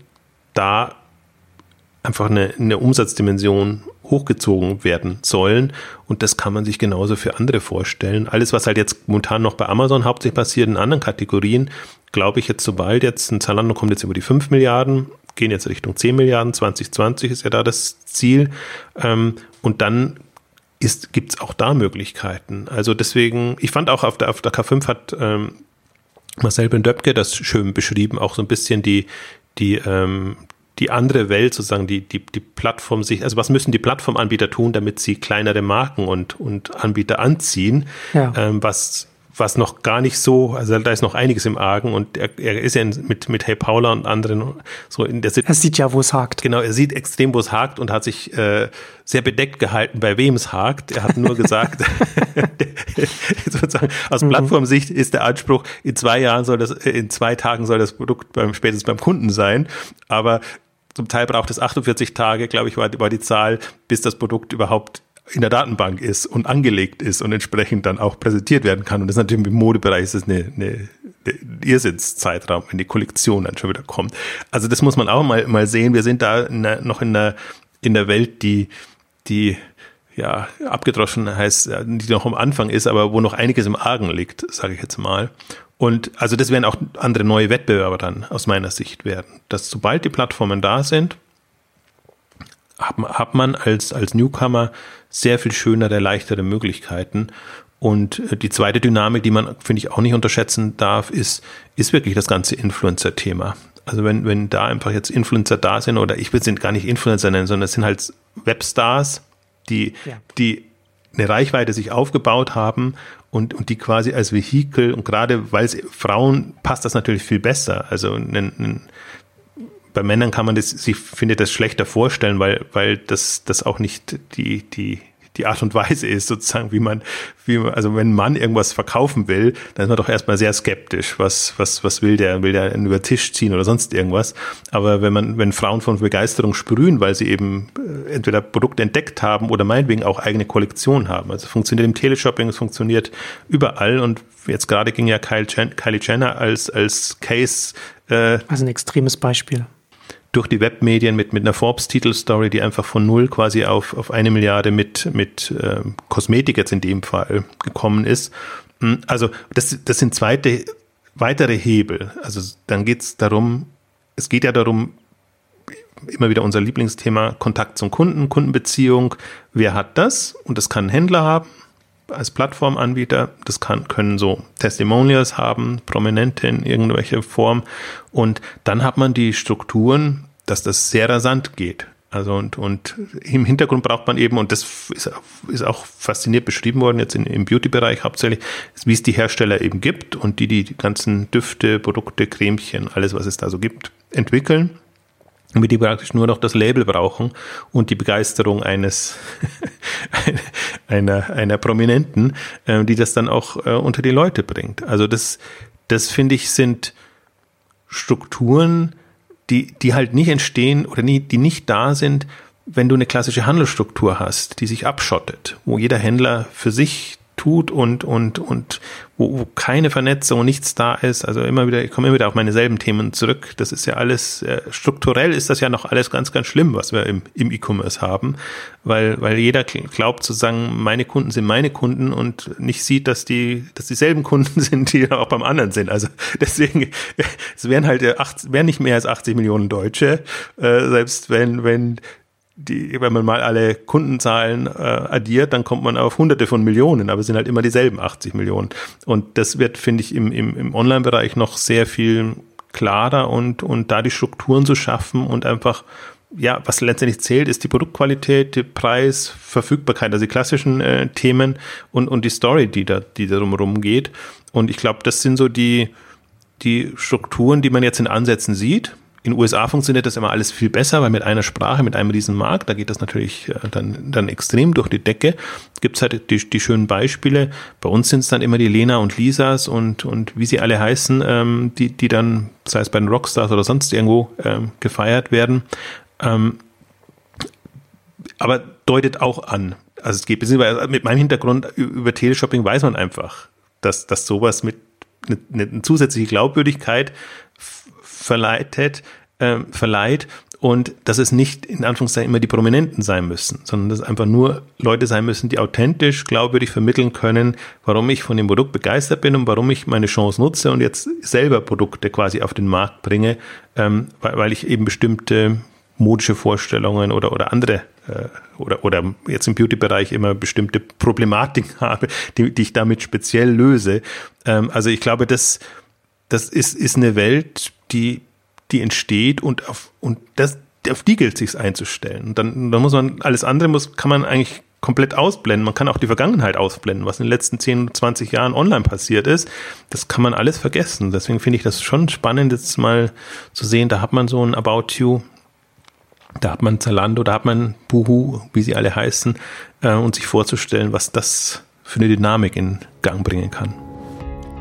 S2: da einfach eine, eine Umsatzdimension hochgezogen werden sollen. Und das kann man sich genauso für andere vorstellen. Alles, was halt jetzt momentan noch bei Amazon hauptsächlich passiert, in anderen Kategorien, glaube ich jetzt, sobald jetzt ein Zalando kommt jetzt über die 5 Milliarden, gehen jetzt Richtung 10 Milliarden, 2020 ist ja da das Ziel. Ähm, und dann gibt es auch da Möglichkeiten. Also deswegen, ich fand auch auf der, auf der K5 hat ähm, Marcel Ben-Döpke das schön beschrieben, auch so ein bisschen die, die, ähm, die andere Welt sozusagen, die, die, die Plattform sich, also was müssen die Plattformanbieter tun, damit sie kleinere Marken und, und Anbieter anziehen, ja. ähm, was was noch gar nicht so, also da ist noch einiges im Argen und er, er ist ja mit, mit Hey Paula und anderen so in der
S1: Situation. Er sieht ja, wo es hakt.
S2: Genau, er sieht extrem, wo es hakt und hat sich äh, sehr bedeckt gehalten, bei wem es hakt. Er hat nur gesagt, sozusagen aus mhm. Plattformsicht ist der Anspruch, in zwei Jahren soll das, in zwei Tagen soll das Produkt beim, spätestens beim Kunden sein. Aber zum Teil braucht es 48 Tage, glaube ich, war, war die Zahl, bis das Produkt überhaupt in der Datenbank ist und angelegt ist und entsprechend dann auch präsentiert werden kann. Und das ist natürlich im Modebereich ist das eine, eine, eine Irrsinnszeitraum, wenn die Kollektion dann schon wieder kommt. Also das muss man auch mal, mal sehen. Wir sind da in der, noch in der, in der Welt, die, die ja, abgedroschen heißt, die noch am Anfang ist, aber wo noch einiges im Argen liegt, sage ich jetzt mal. Und also das werden auch andere neue Wettbewerber dann aus meiner Sicht werden. Dass sobald die Plattformen da sind, hat, hat man als, als Newcomer sehr viel schönere, leichtere Möglichkeiten. Und äh, die zweite Dynamik, die man, finde ich, auch nicht unterschätzen darf, ist, ist wirklich das ganze Influencer-Thema. Also wenn, wenn da einfach jetzt Influencer da sind, oder ich will sie gar nicht Influencer nennen, sondern es sind halt Webstars, die, ja. die eine Reichweite sich aufgebaut haben und, und die quasi als Vehikel und gerade weil es Frauen passt das natürlich viel besser. Also ein, ein, bei Männern kann man das, sich finde das schlechter vorstellen, weil, weil das, das auch nicht die, die, die Art und Weise ist, sozusagen, wie man, wie man, also wenn ein Mann irgendwas verkaufen will, dann ist man doch erstmal sehr skeptisch. Was, was, was will der? Will der über den Tisch ziehen oder sonst irgendwas? Aber wenn man, wenn Frauen von Begeisterung sprühen, weil sie eben äh, entweder Produkte entdeckt haben oder meinetwegen auch eigene Kollektion haben. Also funktioniert im Teleshopping, es funktioniert überall und jetzt gerade ging ja Kylie Jenner als, als Case.
S1: Äh, also ein extremes Beispiel
S2: durch die Webmedien mit, mit einer Forbes-Titelstory, die einfach von null quasi auf, auf eine Milliarde mit, mit äh, Kosmetik jetzt in dem Fall gekommen ist. Hm, also das, das sind zweite weitere Hebel. Also dann geht es darum, es geht ja darum, immer wieder unser Lieblingsthema Kontakt zum Kunden, Kundenbeziehung. Wer hat das? Und das kann ein Händler haben als Plattformanbieter. Das kann, können so Testimonials haben, Prominente in irgendwelcher Form. Und dann hat man die Strukturen, dass das sehr rasant geht. Also und, und im Hintergrund braucht man eben, und das ist, ist auch fasziniert beschrieben worden, jetzt in, im Beauty-Bereich hauptsächlich, wie es die Hersteller eben gibt und die, die ganzen Düfte, Produkte, Cremchen, alles, was es da so gibt, entwickeln damit die praktisch nur noch das Label brauchen und die Begeisterung eines einer, einer Prominenten, äh, die das dann auch äh, unter die Leute bringt. Also das, das finde ich sind Strukturen, die, die halt nicht entstehen oder nie, die nicht da sind, wenn du eine klassische Handelsstruktur hast, die sich abschottet, wo jeder Händler für sich tut und, und, und wo, wo keine Vernetzung, nichts da ist. Also immer wieder, ich komme immer wieder auf meine selben Themen zurück. Das ist ja alles, äh, strukturell ist das ja noch alles ganz, ganz schlimm, was wir im, im E-Commerce haben, weil, weil jeder glaubt zu sagen, meine Kunden sind meine Kunden und nicht sieht, dass die, dass dieselben Kunden sind, die auch beim anderen sind. Also deswegen, es wären halt 80, wären nicht mehr als 80 Millionen Deutsche, äh, selbst wenn, wenn die, wenn man mal alle Kundenzahlen äh, addiert, dann kommt man auf hunderte von Millionen, aber es sind halt immer dieselben 80 Millionen. Und das wird, finde ich, im, im, im Online-Bereich noch sehr viel klarer und, und da die Strukturen zu schaffen und einfach, ja, was letztendlich zählt, ist die Produktqualität, der Preis, Verfügbarkeit, also die klassischen äh, Themen und, und die Story, die da, die darum rumgeht. Und ich glaube, das sind so die, die Strukturen, die man jetzt in Ansätzen sieht in den USA funktioniert das immer alles viel besser, weil mit einer Sprache, mit einem riesen Markt, da geht das natürlich äh, dann, dann extrem durch die Decke. Gibt es halt die, die schönen Beispiele. Bei uns sind es dann immer die Lena und Lisas und, und wie sie alle heißen, ähm, die, die dann, sei es bei den Rockstars oder sonst irgendwo, ähm, gefeiert werden. Ähm, aber deutet auch an, also es geht, mit meinem Hintergrund über Teleshopping weiß man einfach, dass, dass sowas mit eine, eine zusätzliche Glaubwürdigkeit verleitet, äh, verleiht und dass es nicht in Anführungszeichen immer die Prominenten sein müssen, sondern dass es einfach nur Leute sein müssen, die authentisch, glaubwürdig vermitteln können, warum ich von dem Produkt begeistert bin und warum ich meine Chance nutze und jetzt selber Produkte quasi auf den Markt bringe, ähm, weil, weil ich eben bestimmte modische Vorstellungen oder, oder andere äh, oder, oder jetzt im Beauty-Bereich immer bestimmte Problematiken habe, die, die ich damit speziell löse. Ähm, also ich glaube, das, das ist, ist eine Welt, die, die entsteht und auf, und das, auf die gilt sich einzustellen. Und dann, dann muss man, alles andere muss, kann man eigentlich komplett ausblenden. Man kann auch die Vergangenheit ausblenden, was in den letzten 10, 20 Jahren online passiert ist. Das kann man alles vergessen. Deswegen finde ich das schon spannend, jetzt mal zu sehen, da hat man so ein About You, da hat man Zalando, da hat man Buhu, wie sie alle heißen, äh, und sich vorzustellen, was das für eine Dynamik in Gang bringen kann.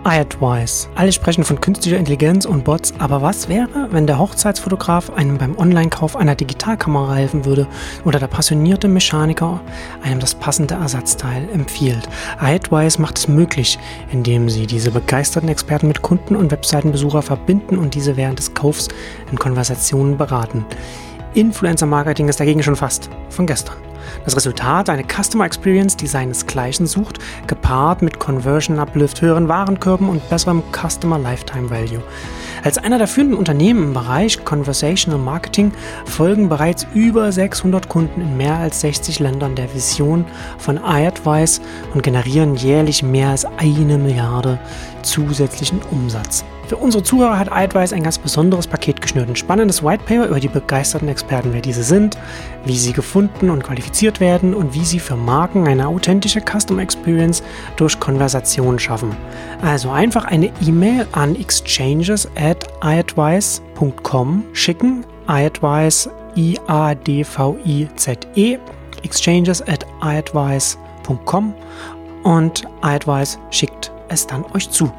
S1: iAdvice. Alle sprechen von künstlicher Intelligenz und Bots, aber was wäre, wenn der Hochzeitsfotograf einem beim Online-Kauf einer Digitalkamera helfen würde oder der passionierte Mechaniker einem das passende Ersatzteil empfiehlt? iAdvice macht es möglich, indem sie diese begeisterten Experten mit Kunden und Webseitenbesucher verbinden und diese während des Kaufs in Konversationen beraten. Influencer-Marketing ist dagegen schon fast von gestern. Das Resultat eine Customer Experience, die seinesgleichen sucht, gepaart mit Conversion Uplift, höheren Warenkörben und besserem Customer Lifetime Value. Als einer der führenden Unternehmen im Bereich Conversational Marketing folgen bereits über 600 Kunden in mehr als 60 Ländern der Vision von iAdvice und generieren jährlich mehr als eine Milliarde zusätzlichen Umsatz. Für unsere Zuhörer hat iAdvice ein ganz besonderes Paket geschnürt. Ein spannendes Whitepaper über die begeisterten Experten, wer diese sind, wie sie gefunden und qualifiziert werden und wie sie für Marken eine authentische Custom Experience durch Konversation schaffen. Also einfach eine E-Mail an exchanges at iadvice.com schicken. iAdvice, I-A-D-V-I-Z-E, exchanges at iadvice.com und iAdvice schickt es dann euch zu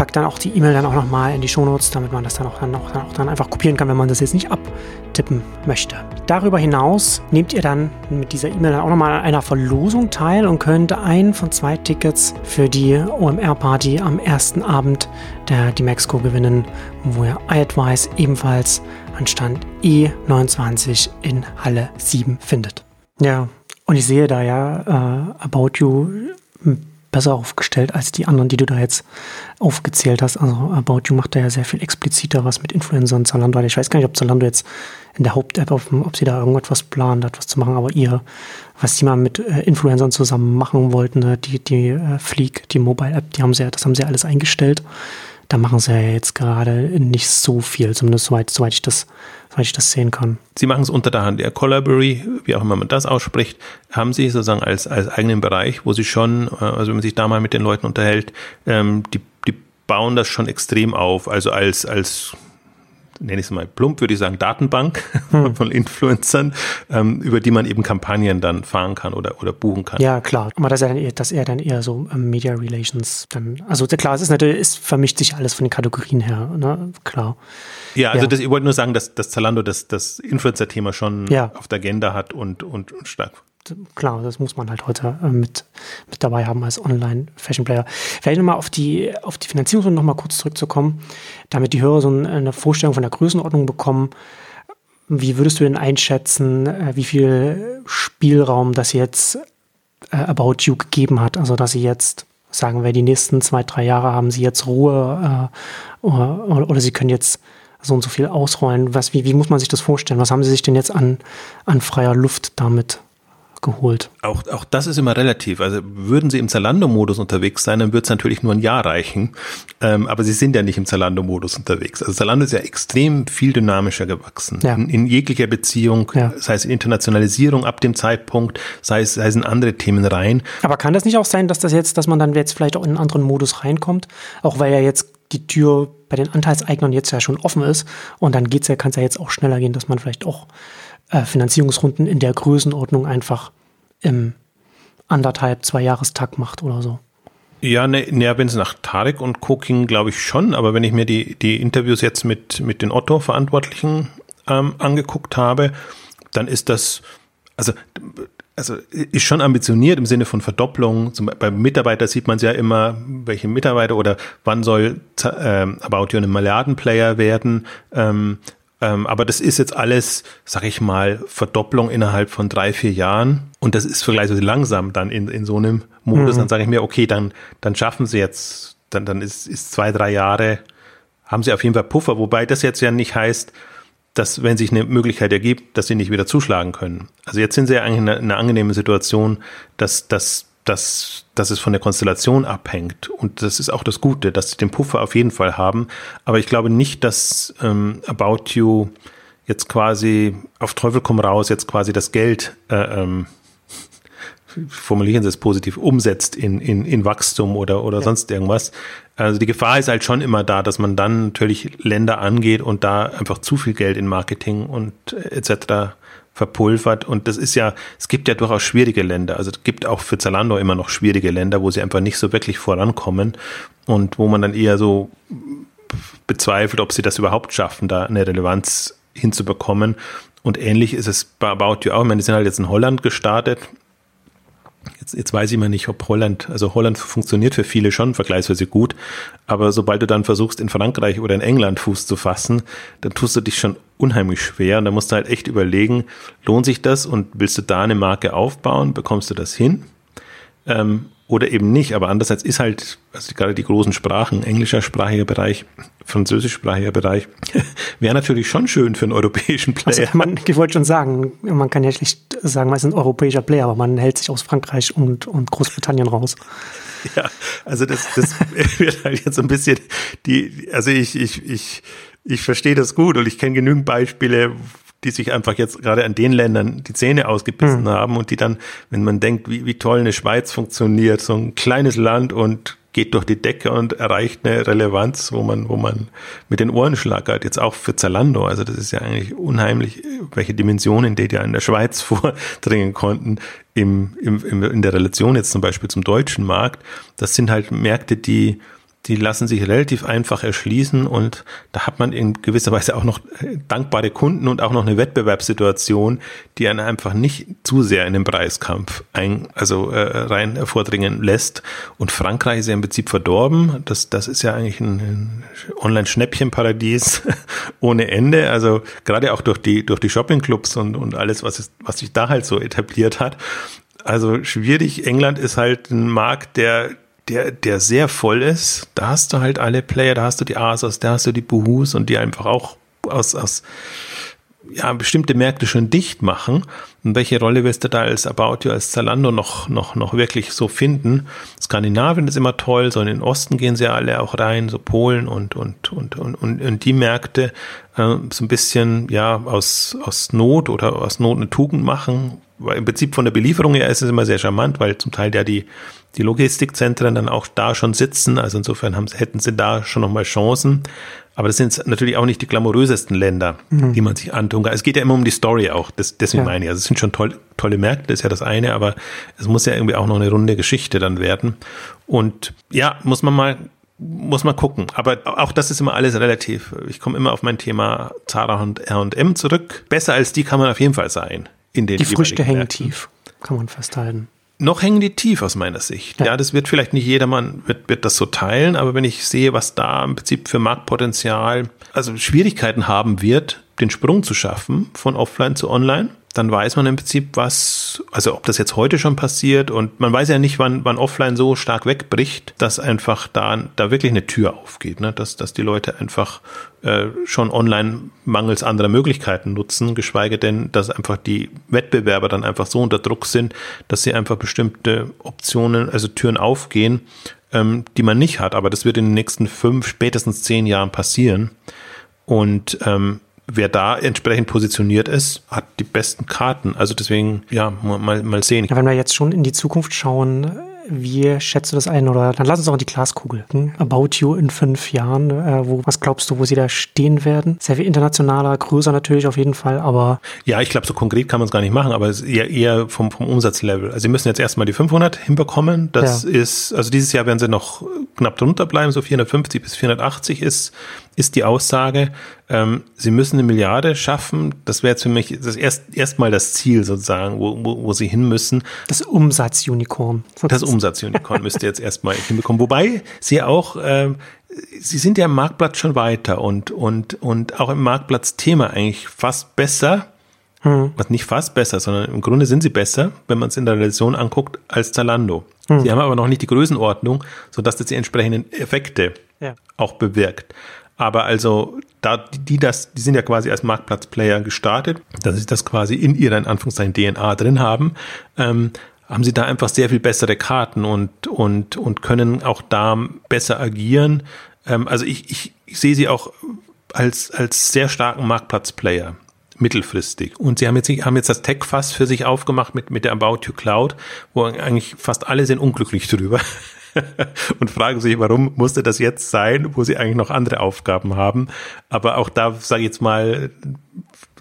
S1: packe dann auch die E-Mail dann auch nochmal in die Shownotes, damit man das dann auch dann, auch, dann auch dann einfach kopieren kann, wenn man das jetzt nicht abtippen möchte. Darüber hinaus nehmt ihr dann mit dieser E-Mail dann auch nochmal an einer Verlosung teil und könnt einen von zwei Tickets für die OMR-Party am ersten Abend der D-Mexco gewinnen, wo ihr iAdvice ebenfalls an Stand E29 in Halle 7 findet. Ja, und ich sehe da ja äh, About You besser aufgestellt als die anderen, die du da jetzt aufgezählt hast. Also About You macht da ja sehr viel expliziter was mit Influencern Zalando. Ich weiß gar nicht, ob Zalando jetzt in der Haupt-App, ob sie da irgendetwas planen, etwas zu machen, aber ihr, was die mal mit äh, Influencern zusammen machen wollten, ne, die, die äh, Fleek, die Mobile-App, die haben sie, das haben sie alles eingestellt. Da machen sie ja jetzt gerade nicht so viel, zumindest soweit, soweit ich das soweit ich das sehen kann.
S2: Sie machen es unter der Hand. Der Collabory, wie auch immer man das ausspricht, haben Sie sozusagen als, als eigenen Bereich, wo Sie schon, äh, also wenn man sich da mal mit den Leuten unterhält, ähm, die, die bauen das schon extrem auf. Also als, als nenne ich es mal plump, würde ich sagen, Datenbank hm. von Influencern, ähm, über die man eben Kampagnen dann fahren kann oder, oder buchen kann.
S1: Ja, klar. Aber das ist, ja dann eher, das ist eher dann eher so ähm, Media Relations. Dann, also klar, es ist natürlich, es vermischt sich alles von den Kategorien her, ne? klar.
S2: Ja, also ja. Das, ich wollte nur sagen, dass, dass Zalando das, das Influencer-Thema schon
S1: ja.
S2: auf der Agenda hat und, und, und stark
S1: klar, das muss man halt heute äh, mit, mit dabei haben als Online-Fashion-Player. Vielleicht nochmal auf die, auf die Finanzierung nochmal kurz zurückzukommen, damit die Hörer so eine Vorstellung von der Größenordnung bekommen. Wie würdest du denn einschätzen, äh, wie viel Spielraum das jetzt äh, About You gegeben hat? Also, dass sie jetzt, sagen wir, die nächsten zwei, drei Jahre haben sie jetzt Ruhe äh, oder, oder, sie können jetzt so und so viel ausrollen. Was, wie, wie muss man sich das vorstellen? Was haben sie sich denn jetzt an, an freier Luft damit geholt.
S2: Auch, auch das ist immer relativ. Also würden Sie im Zalando-Modus unterwegs sein, dann wird es natürlich nur ein Jahr reichen. Ähm, aber Sie sind ja nicht im Zalando-Modus unterwegs. Also Zalando ist ja extrem viel dynamischer gewachsen. Ja. In, in, jeglicher Beziehung, ja. sei es in Internationalisierung ab dem Zeitpunkt, sei es, sei es in andere Themen rein.
S1: Aber kann das nicht auch sein, dass das jetzt, dass man dann jetzt vielleicht auch in einen anderen Modus reinkommt? Auch weil ja jetzt die Tür bei den Anteilseignern jetzt ja schon offen ist und dann geht's ja, kann es ja jetzt auch schneller gehen, dass man vielleicht auch äh, Finanzierungsrunden in der Größenordnung einfach im anderthalb, zwei Jahrestag macht oder so.
S2: Ja, ne, ne, wenn es nach Tarek und Co. glaube ich schon, aber wenn ich mir die, die Interviews jetzt mit, mit den Otto-Verantwortlichen ähm, angeguckt habe, dann ist das, also, also ist schon ambitioniert im Sinne von Verdopplung. Zum, beim Mitarbeiter sieht man es ja immer, welche Mitarbeiter oder wann soll ähm, About You ein Milliardenplayer werden. Ähm, ähm, aber das ist jetzt alles, sag ich mal, Verdopplung innerhalb von drei, vier Jahren. Und das ist vergleichsweise langsam dann in, in so einem Modus. Mhm. Dann sage ich mir, okay, dann, dann schaffen sie jetzt, dann, dann ist, ist zwei, drei Jahre, haben sie auf jeden Fall Puffer. Wobei das jetzt ja nicht heißt, dass wenn sich eine Möglichkeit ergibt, dass sie nicht wieder zuschlagen können. Also jetzt sind sie ja eigentlich in einer, in einer angenehmen Situation, dass, dass dass, dass es von der Konstellation abhängt. Und das ist auch das Gute, dass sie den Puffer auf jeden Fall haben. Aber ich glaube nicht, dass ähm, About You jetzt quasi auf Teufel komm raus, jetzt quasi das Geld, äh, ähm, formulieren Sie es positiv, umsetzt in, in, in Wachstum oder, oder ja. sonst irgendwas. Also die Gefahr ist halt schon immer da, dass man dann natürlich Länder angeht und da einfach zu viel Geld in Marketing und äh, etc verpulvert. Und das ist ja, es gibt ja durchaus schwierige Länder. Also es gibt auch für Zalando immer noch schwierige Länder, wo sie einfach nicht so wirklich vorankommen und wo man dann eher so bezweifelt, ob sie das überhaupt schaffen, da eine Relevanz hinzubekommen. Und ähnlich ist es bei About You auch. Ich meine, die sind halt jetzt in Holland gestartet Jetzt, jetzt weiß ich mal nicht, ob Holland, also Holland funktioniert für viele schon vergleichsweise gut, aber sobald du dann versuchst, in Frankreich oder in England Fuß zu fassen, dann tust du dich schon unheimlich schwer und da musst du halt echt überlegen, lohnt sich das und willst du da eine Marke aufbauen, bekommst du das hin? Ähm, oder eben nicht. Aber andererseits ist halt, also gerade die großen Sprachen, englischer sprachiger Bereich, französischsprachiger Bereich, wäre natürlich schon schön für einen europäischen Player.
S1: Also man, ich wollte schon sagen, man kann ja schlicht sagen, man ist ein europäischer Player, aber man hält sich aus Frankreich und, und Großbritannien raus.
S2: Ja, also das, das wird halt jetzt so ein bisschen die, also ich, ich, ich, ich verstehe das gut und ich kenne genügend Beispiele, die sich einfach jetzt gerade an den Ländern die Zähne ausgebissen mhm. haben und die dann, wenn man denkt, wie, wie toll eine Schweiz funktioniert, so ein kleines Land und geht durch die Decke und erreicht eine Relevanz, wo man, wo man mit den Ohren schlagert, jetzt auch für Zalando. Also das ist ja eigentlich unheimlich, welche Dimensionen die ja in der Schweiz vordringen konnten, im, im, im, in der Relation jetzt zum Beispiel zum deutschen Markt. Das sind halt Märkte, die, die lassen sich relativ einfach erschließen und da hat man in gewisser Weise auch noch dankbare Kunden und auch noch eine Wettbewerbssituation, die einen einfach nicht zu sehr in den Preiskampf ein, also äh, rein vordringen lässt. Und Frankreich ist ja im Prinzip verdorben. Das, das ist ja eigentlich ein, ein Online-Schnäppchenparadies ohne Ende. Also gerade auch durch die, durch die Shoppingclubs und, und alles, was, ist, was sich da halt so etabliert hat. Also schwierig. England ist halt ein Markt, der der, der sehr voll ist. Da hast du halt alle Player, da hast du die Asos, da hast du die Buhus und die einfach auch aus, aus ja, bestimmte Märkte schon dicht machen. Und welche Rolle wirst du da als About You, als Zalando noch, noch, noch wirklich so finden? Skandinavien ist immer toll, so in den Osten gehen sie ja alle auch rein, so Polen und, und, und, und, und, und die Märkte äh, so ein bisschen, ja, aus, aus Not oder aus Not eine Tugend machen. Weil im Prinzip von der Belieferung her ist es immer sehr charmant, weil zum Teil ja die, die Logistikzentren dann auch da schon sitzen. Also insofern haben, hätten sie da schon nochmal Chancen. Aber das sind natürlich auch nicht die glamourösesten Länder, mhm. die man sich antun kann. Es geht ja immer um die Story auch. Das, deswegen ja. meine ich. Also es sind schon toll, tolle Märkte, das ist ja das eine, aber es muss ja irgendwie auch noch eine runde Geschichte dann werden. Und ja, muss man mal muss man gucken. Aber auch das ist immer alles relativ. Ich komme immer auf mein Thema Zara und R&M zurück. Besser als die kann man auf jeden Fall sein.
S1: In den die Früchte hängen tief, kann man festhalten.
S2: Noch hängen die tief aus meiner Sicht. Ja, ja das wird vielleicht nicht jedermann wird, wird das so teilen, aber wenn ich sehe, was da im Prinzip für Marktpotenzial, also Schwierigkeiten haben wird, den Sprung zu schaffen von offline zu online, dann weiß man im Prinzip, was, also ob das jetzt heute schon passiert und man weiß ja nicht, wann, wann offline so stark wegbricht, dass einfach da, da wirklich eine Tür aufgeht, ne? dass, dass die Leute einfach äh, schon online mangels anderer Möglichkeiten nutzen, geschweige denn, dass einfach die Wettbewerber dann einfach so unter Druck sind, dass sie einfach bestimmte Optionen, also Türen aufgehen, ähm, die man nicht hat. Aber das wird in den nächsten fünf, spätestens zehn Jahren passieren. Und ähm, wer da entsprechend positioniert ist, hat die besten Karten. Also deswegen, ja, mal, mal sehen.
S1: Ja, wenn wir jetzt schon in die Zukunft schauen, wie schätzt du das ein? Oder dann lass uns auch in die Glaskugel. About You in fünf Jahren. Äh, wo, was glaubst du, wo sie da stehen werden? Sehr viel internationaler, größer natürlich auf jeden Fall, aber.
S2: Ja, ich glaube, so konkret kann man es gar nicht machen, aber es ist eher, eher vom, vom Umsatzlevel. Also sie müssen jetzt erstmal die 500 hinbekommen. Das ja. ist, also dieses Jahr werden sie noch knapp drunter bleiben, so 450 bis 480 ist, ist die Aussage. Ähm, sie müssen eine Milliarde schaffen. Das wäre jetzt für mich das erst erstmal das Ziel sozusagen, wo, wo, wo sie hin müssen.
S1: Das Umsatzunicorn.
S2: Das Umsatzunicorn müsste jetzt erstmal hinbekommen. Wobei sie auch, äh, sie sind ja im Marktplatz schon weiter und, und, und auch im Marktplatzthema eigentlich fast besser. Hm. Was nicht fast besser, sondern im Grunde sind sie besser, wenn man es in der Relation anguckt, als Zalando. Hm. Sie haben aber noch nicht die Größenordnung, sodass das die entsprechenden Effekte ja. auch bewirkt. Aber also, da, die das, die sind ja quasi als Marktplatzplayer gestartet, dass sie das quasi in ihrer, in Anführungszeichen, DNA drin haben, ähm, haben sie da einfach sehr viel bessere Karten und, und, und können auch da besser agieren. Ähm, also ich, ich, ich sehe sie auch als, als sehr starken Marktplatzplayer mittelfristig. Und sie haben jetzt, haben jetzt das Tech-Fass für sich aufgemacht mit, mit der About You Cloud, wo eigentlich fast alle sind unglücklich drüber. und fragen sich, warum musste das jetzt sein, wo sie eigentlich noch andere Aufgaben haben. Aber auch da sage ich jetzt mal,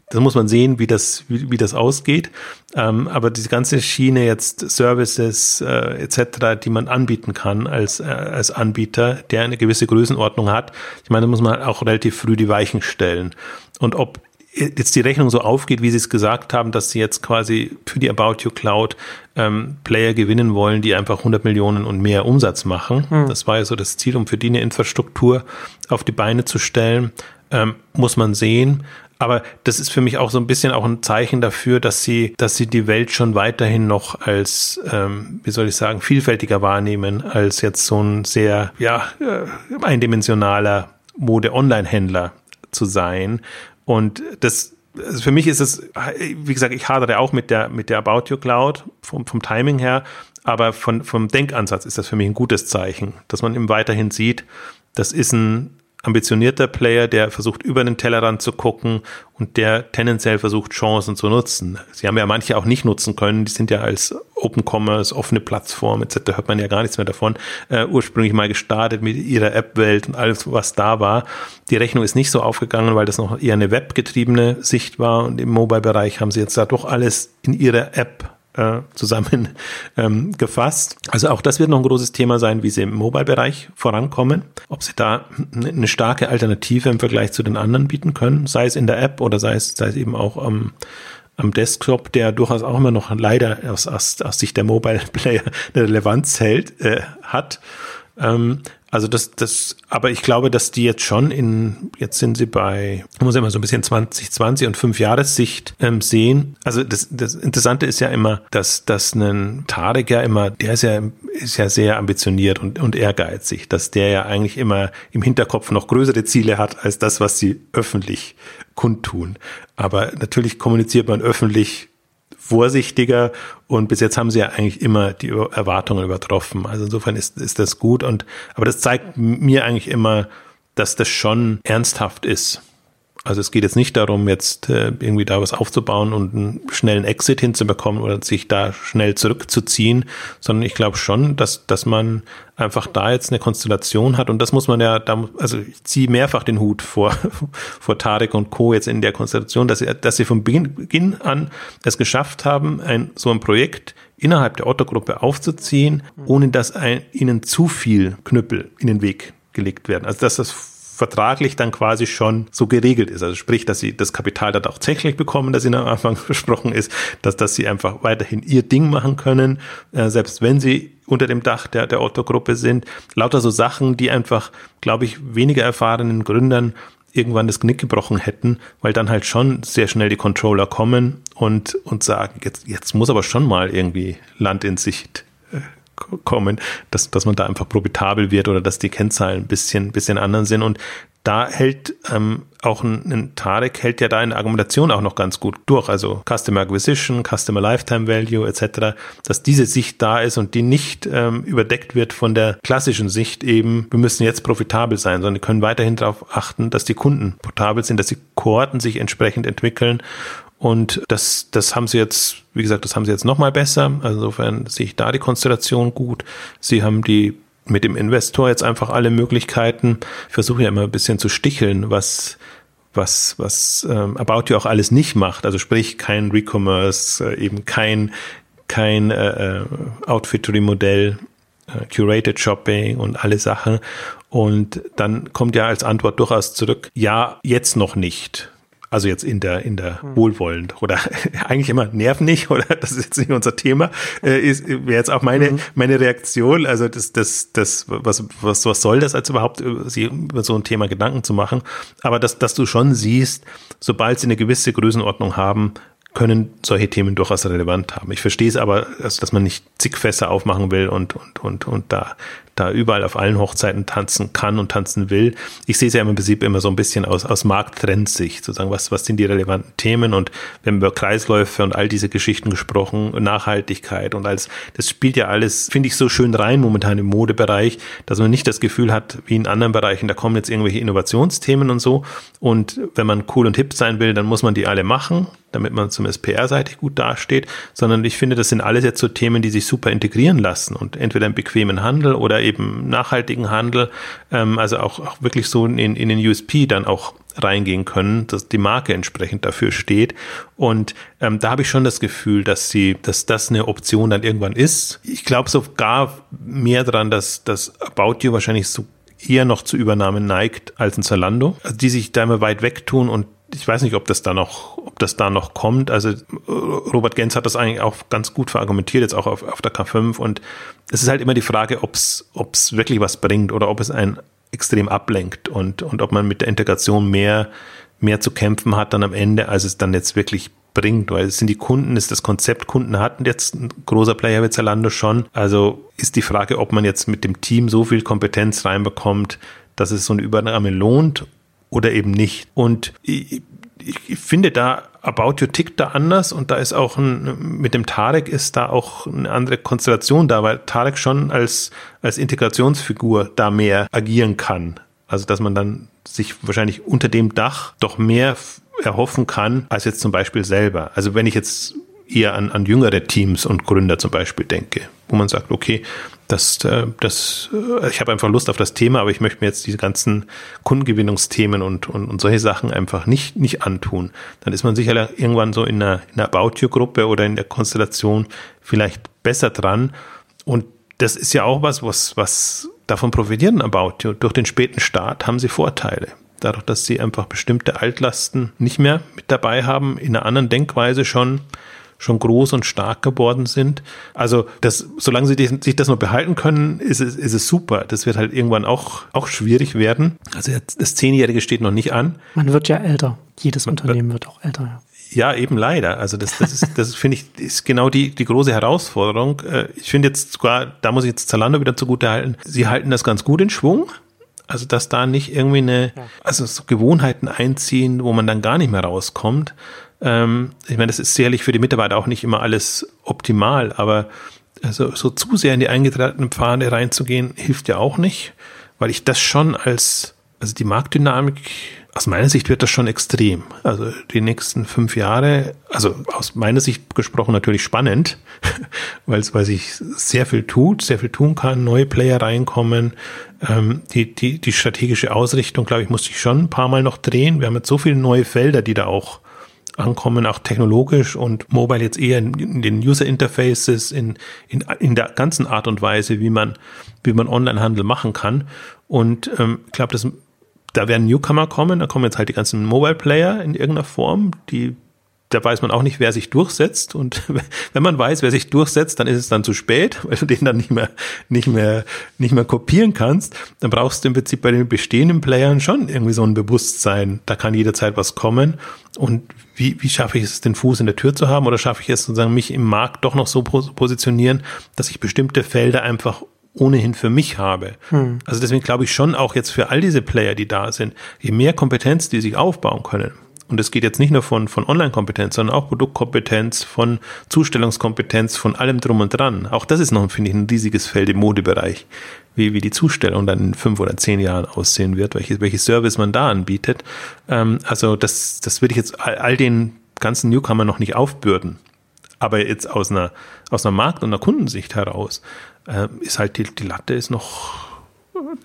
S2: das muss man sehen, wie das, wie, wie das ausgeht. Ähm, aber diese ganze Schiene jetzt Services äh, etc., die man anbieten kann als, äh, als Anbieter, der eine gewisse Größenordnung hat, ich meine, da muss man auch relativ früh die Weichen stellen. Und ob jetzt die Rechnung so aufgeht, wie Sie es gesagt haben, dass Sie jetzt quasi für die About You Cloud ähm, Player gewinnen wollen, die einfach 100 Millionen und mehr Umsatz machen. Mhm. Das war ja so das Ziel, um für die eine Infrastruktur auf die Beine zu stellen, ähm, muss man sehen. Aber das ist für mich auch so ein bisschen auch ein Zeichen dafür, dass sie, dass sie die Welt schon weiterhin noch als, ähm, wie soll ich sagen, vielfältiger wahrnehmen als jetzt so ein sehr, ja, äh, eindimensionaler Mode-Online-Händler zu sein, und das, also für mich ist es, wie gesagt, ich hadere auch mit der, mit der About You Cloud vom, vom Timing her, aber von, vom Denkansatz ist das für mich ein gutes Zeichen, dass man eben weiterhin sieht, das ist ein ambitionierter Player, der versucht, über den Tellerrand zu gucken und der tendenziell versucht, Chancen zu nutzen. Sie haben ja manche auch nicht nutzen können, die sind ja als Open Commerce, offene Plattform etc., hört man ja gar nichts mehr davon, äh, ursprünglich mal gestartet mit ihrer App-Welt und alles, was da war. Die Rechnung ist nicht so aufgegangen, weil das noch eher eine webgetriebene Sicht war und im Mobile-Bereich haben sie jetzt da doch alles in ihrer App äh, zusammengefasst. Ähm, also auch das wird noch ein großes Thema sein, wie sie im Mobile-Bereich vorankommen, ob sie da eine starke Alternative im Vergleich zu den anderen bieten können, sei es in der App oder sei es, sei es eben auch am, am Desktop, der durchaus auch immer noch leider aus, aus, aus Sicht der Mobile Player eine Relevanz hält, äh, hat. Ähm, also das, das, aber ich glaube, dass die jetzt schon in, jetzt sind sie bei, muss ich mal so ein bisschen 2020 und fünf Jahressicht ähm, sehen. Also das, das Interessante ist ja immer, dass, dass ein Tarek ja immer, der ist ja, ist ja sehr ambitioniert und, und ehrgeizig, dass der ja eigentlich immer im Hinterkopf noch größere Ziele hat als das, was sie öffentlich kundtun. Aber natürlich kommuniziert man öffentlich vorsichtiger und bis jetzt haben sie ja eigentlich immer die Erwartungen übertroffen. Also insofern ist, ist das gut und, aber das zeigt mir eigentlich immer, dass das schon ernsthaft ist. Also es geht jetzt nicht darum, jetzt äh, irgendwie da was aufzubauen und einen schnellen Exit hinzubekommen oder sich da schnell zurückzuziehen, sondern ich glaube schon, dass, dass man einfach da jetzt eine Konstellation hat und das muss man ja, da, also ich ziehe mehrfach den Hut vor, vor Tarek und Co. jetzt in der Konstellation, dass sie, dass sie von Beginn an es geschafft haben, ein, so ein Projekt innerhalb der Otto-Gruppe aufzuziehen, ohne dass ein, ihnen zu viel Knüppel in den Weg gelegt werden. Also dass das vertraglich dann quasi schon so geregelt ist. Also sprich, dass sie das Kapital dann auch tatsächlich bekommen, das ihnen am Anfang versprochen ist, dass, dass sie einfach weiterhin ihr Ding machen können, äh, selbst wenn sie unter dem Dach der, der Otto-Gruppe sind. Lauter so Sachen, die einfach, glaube ich, weniger erfahrenen Gründern irgendwann das Knick gebrochen hätten, weil dann halt schon sehr schnell die Controller kommen und, und sagen, jetzt, jetzt muss aber schon mal irgendwie Land in Sicht kommen, dass, dass man da einfach profitabel wird oder dass die Kennzahlen ein bisschen, bisschen anderen sind. Und da hält ähm, auch ein, ein Tarek hält ja da in der Argumentation auch noch ganz gut durch. Also Customer Acquisition, Customer Lifetime Value etc., dass diese Sicht da ist und die nicht ähm, überdeckt wird von der klassischen Sicht eben, wir müssen jetzt profitabel sein, sondern können weiterhin darauf achten, dass die Kunden profitabel sind, dass die Kohorten sich entsprechend entwickeln und das, das haben sie jetzt, wie gesagt, das haben sie jetzt nochmal besser. Also insofern sehe ich da die Konstellation gut. Sie haben die mit dem Investor jetzt einfach alle Möglichkeiten. Ich versuche ja immer ein bisschen zu sticheln, was was was ähm, About You auch alles nicht macht. Also sprich kein Recommerce, äh, eben kein kein äh, äh Outfittery-Modell, äh, Curated Shopping und alle Sachen. Und dann kommt ja als Antwort durchaus zurück, ja, jetzt noch nicht. Also jetzt in der, in der hm. wohlwollend oder eigentlich immer nerv nicht oder das ist jetzt nicht unser Thema, äh, ist, wäre jetzt auch meine, mhm. meine Reaktion. Also das, das, das, was, was, was soll das als überhaupt, sich über so ein Thema Gedanken zu machen? Aber dass, dass du schon siehst, sobald sie eine gewisse Größenordnung haben, können solche Themen durchaus relevant haben. Ich verstehe es aber, dass man nicht zig Fässer aufmachen will und, und, und, und da da überall auf allen Hochzeiten tanzen kann und tanzen will. Ich sehe es ja im Prinzip immer so ein bisschen aus, aus Markttrendsicht, sozusagen, was, was sind die relevanten Themen? Und wir haben über Kreisläufe und all diese Geschichten gesprochen, Nachhaltigkeit und als, das spielt ja alles, finde ich, so schön rein momentan im Modebereich, dass man nicht das Gefühl hat, wie in anderen Bereichen, da kommen jetzt irgendwelche Innovationsthemen und so. Und wenn man cool und hip sein will, dann muss man die alle machen, damit man zumindest PR-seitig gut dasteht, sondern ich finde, das sind alles jetzt so Themen, die sich super integrieren lassen und entweder im bequemen Handel oder eben nachhaltigen Handel, ähm, also auch, auch wirklich so in, in den USP dann auch reingehen können, dass die Marke entsprechend dafür steht. Und ähm, da habe ich schon das Gefühl, dass sie, dass das eine Option dann irgendwann ist. Ich glaube sogar mehr daran, dass das About You wahrscheinlich so eher noch zu Übernahmen neigt als ein Zalando, also die sich da immer weit weg tun und ich weiß nicht, ob das da noch, ob das da noch kommt. Also Robert Gens hat das eigentlich auch ganz gut verargumentiert, jetzt auch auf, auf der K5. Und es ist halt immer die Frage, ob es wirklich was bringt oder ob es einen extrem ablenkt und, und ob man mit der Integration mehr, mehr zu kämpfen hat dann am Ende, als es dann jetzt wirklich bringt, weil es sind die Kunden, ist das Konzept, Kunden hatten jetzt ein großer Player wie Zalando schon. Also ist die Frage, ob man jetzt mit dem Team so viel Kompetenz reinbekommt, dass es so eine Übernahme lohnt oder eben nicht. Und ich, ich finde da About You tickt da anders und da ist auch ein, mit dem Tarek ist da auch eine andere Konstellation da, weil Tarek schon als, als Integrationsfigur da mehr agieren kann. Also, dass man dann sich wahrscheinlich unter dem Dach doch mehr erhoffen kann, als jetzt zum Beispiel selber. Also, wenn ich jetzt eher an, an jüngere Teams und Gründer zum Beispiel denke, wo man sagt, okay, das, äh, das, äh, ich habe einfach Lust auf das Thema, aber ich möchte mir jetzt diese ganzen Kundengewinnungsthemen und, und, und solche Sachen einfach nicht, nicht antun. Dann ist man sicher irgendwann so in einer, in einer About You-Gruppe oder in der Konstellation vielleicht besser dran. Und das ist ja auch was, was, was davon profitieren About You. Durch den späten Start haben sie Vorteile dadurch, dass sie einfach bestimmte Altlasten nicht mehr mit dabei haben, in einer anderen Denkweise schon schon groß und stark geworden sind. Also das, solange sie sich das noch behalten können, ist es, ist es super. Das wird halt irgendwann auch, auch schwierig werden. Also das Zehnjährige steht noch nicht an.
S1: Man wird ja älter. Jedes Man, Unternehmen wird auch älter.
S2: Ja. Ja, eben leider. Also das, das ist, das finde ich, ist genau die, die große Herausforderung. Äh, ich finde jetzt sogar, da muss ich jetzt Zalando wieder zugute halten, sie halten das ganz gut in Schwung. Also, dass da nicht irgendwie eine, also so Gewohnheiten einziehen, wo man dann gar nicht mehr rauskommt. Ähm, ich meine, das ist sicherlich für die Mitarbeiter auch nicht immer alles optimal, aber also so zu sehr in die eingetretenen Pfade reinzugehen, hilft ja auch nicht, weil ich das schon als, also die Marktdynamik aus meiner Sicht wird das schon extrem. Also die nächsten fünf Jahre, also aus meiner Sicht gesprochen natürlich spannend, weil es, weil sich sehr viel tut, sehr viel tun kann, neue Player reinkommen. Ähm, die, die, die strategische Ausrichtung, glaube ich, muss ich schon ein paar Mal noch drehen. Wir haben jetzt so viele neue Felder, die da auch ankommen, auch technologisch und mobile jetzt eher in, in den User Interfaces, in, in, in der ganzen Art und Weise, wie man, wie man Online-Handel machen kann. Und ähm, ich glaube, da werden Newcomer kommen, da kommen jetzt halt die ganzen Mobile Player in irgendeiner Form, die da weiß man auch nicht, wer sich durchsetzt. Und wenn man weiß, wer sich durchsetzt, dann ist es dann zu spät, weil du den dann nicht mehr, nicht mehr, nicht mehr kopieren kannst. Dann brauchst du im Prinzip bei den bestehenden Playern schon irgendwie so ein Bewusstsein. Da kann jederzeit was kommen. Und wie, wie schaffe ich es, den Fuß in der Tür zu haben? Oder schaffe ich es sozusagen, mich im Markt doch noch so positionieren, dass ich bestimmte Felder einfach ohnehin für mich habe. Hm. Also deswegen glaube ich schon auch jetzt für all diese Player, die da sind, je mehr Kompetenz die sich aufbauen können. Und es geht jetzt nicht nur von, von Online-Kompetenz, sondern auch Produktkompetenz, von Zustellungskompetenz, von allem drum und dran. Auch das ist noch, finde ich, ein riesiges Feld im Modebereich, wie, wie die Zustellung dann in fünf oder zehn Jahren aussehen wird, welches, welches Service man da anbietet. Ähm, also das, das würde ich jetzt all, all den ganzen Newcomer noch nicht aufbürden. Aber jetzt aus einer, aus einer Markt- und einer Kundensicht heraus äh, ist halt die, die Latte ist noch,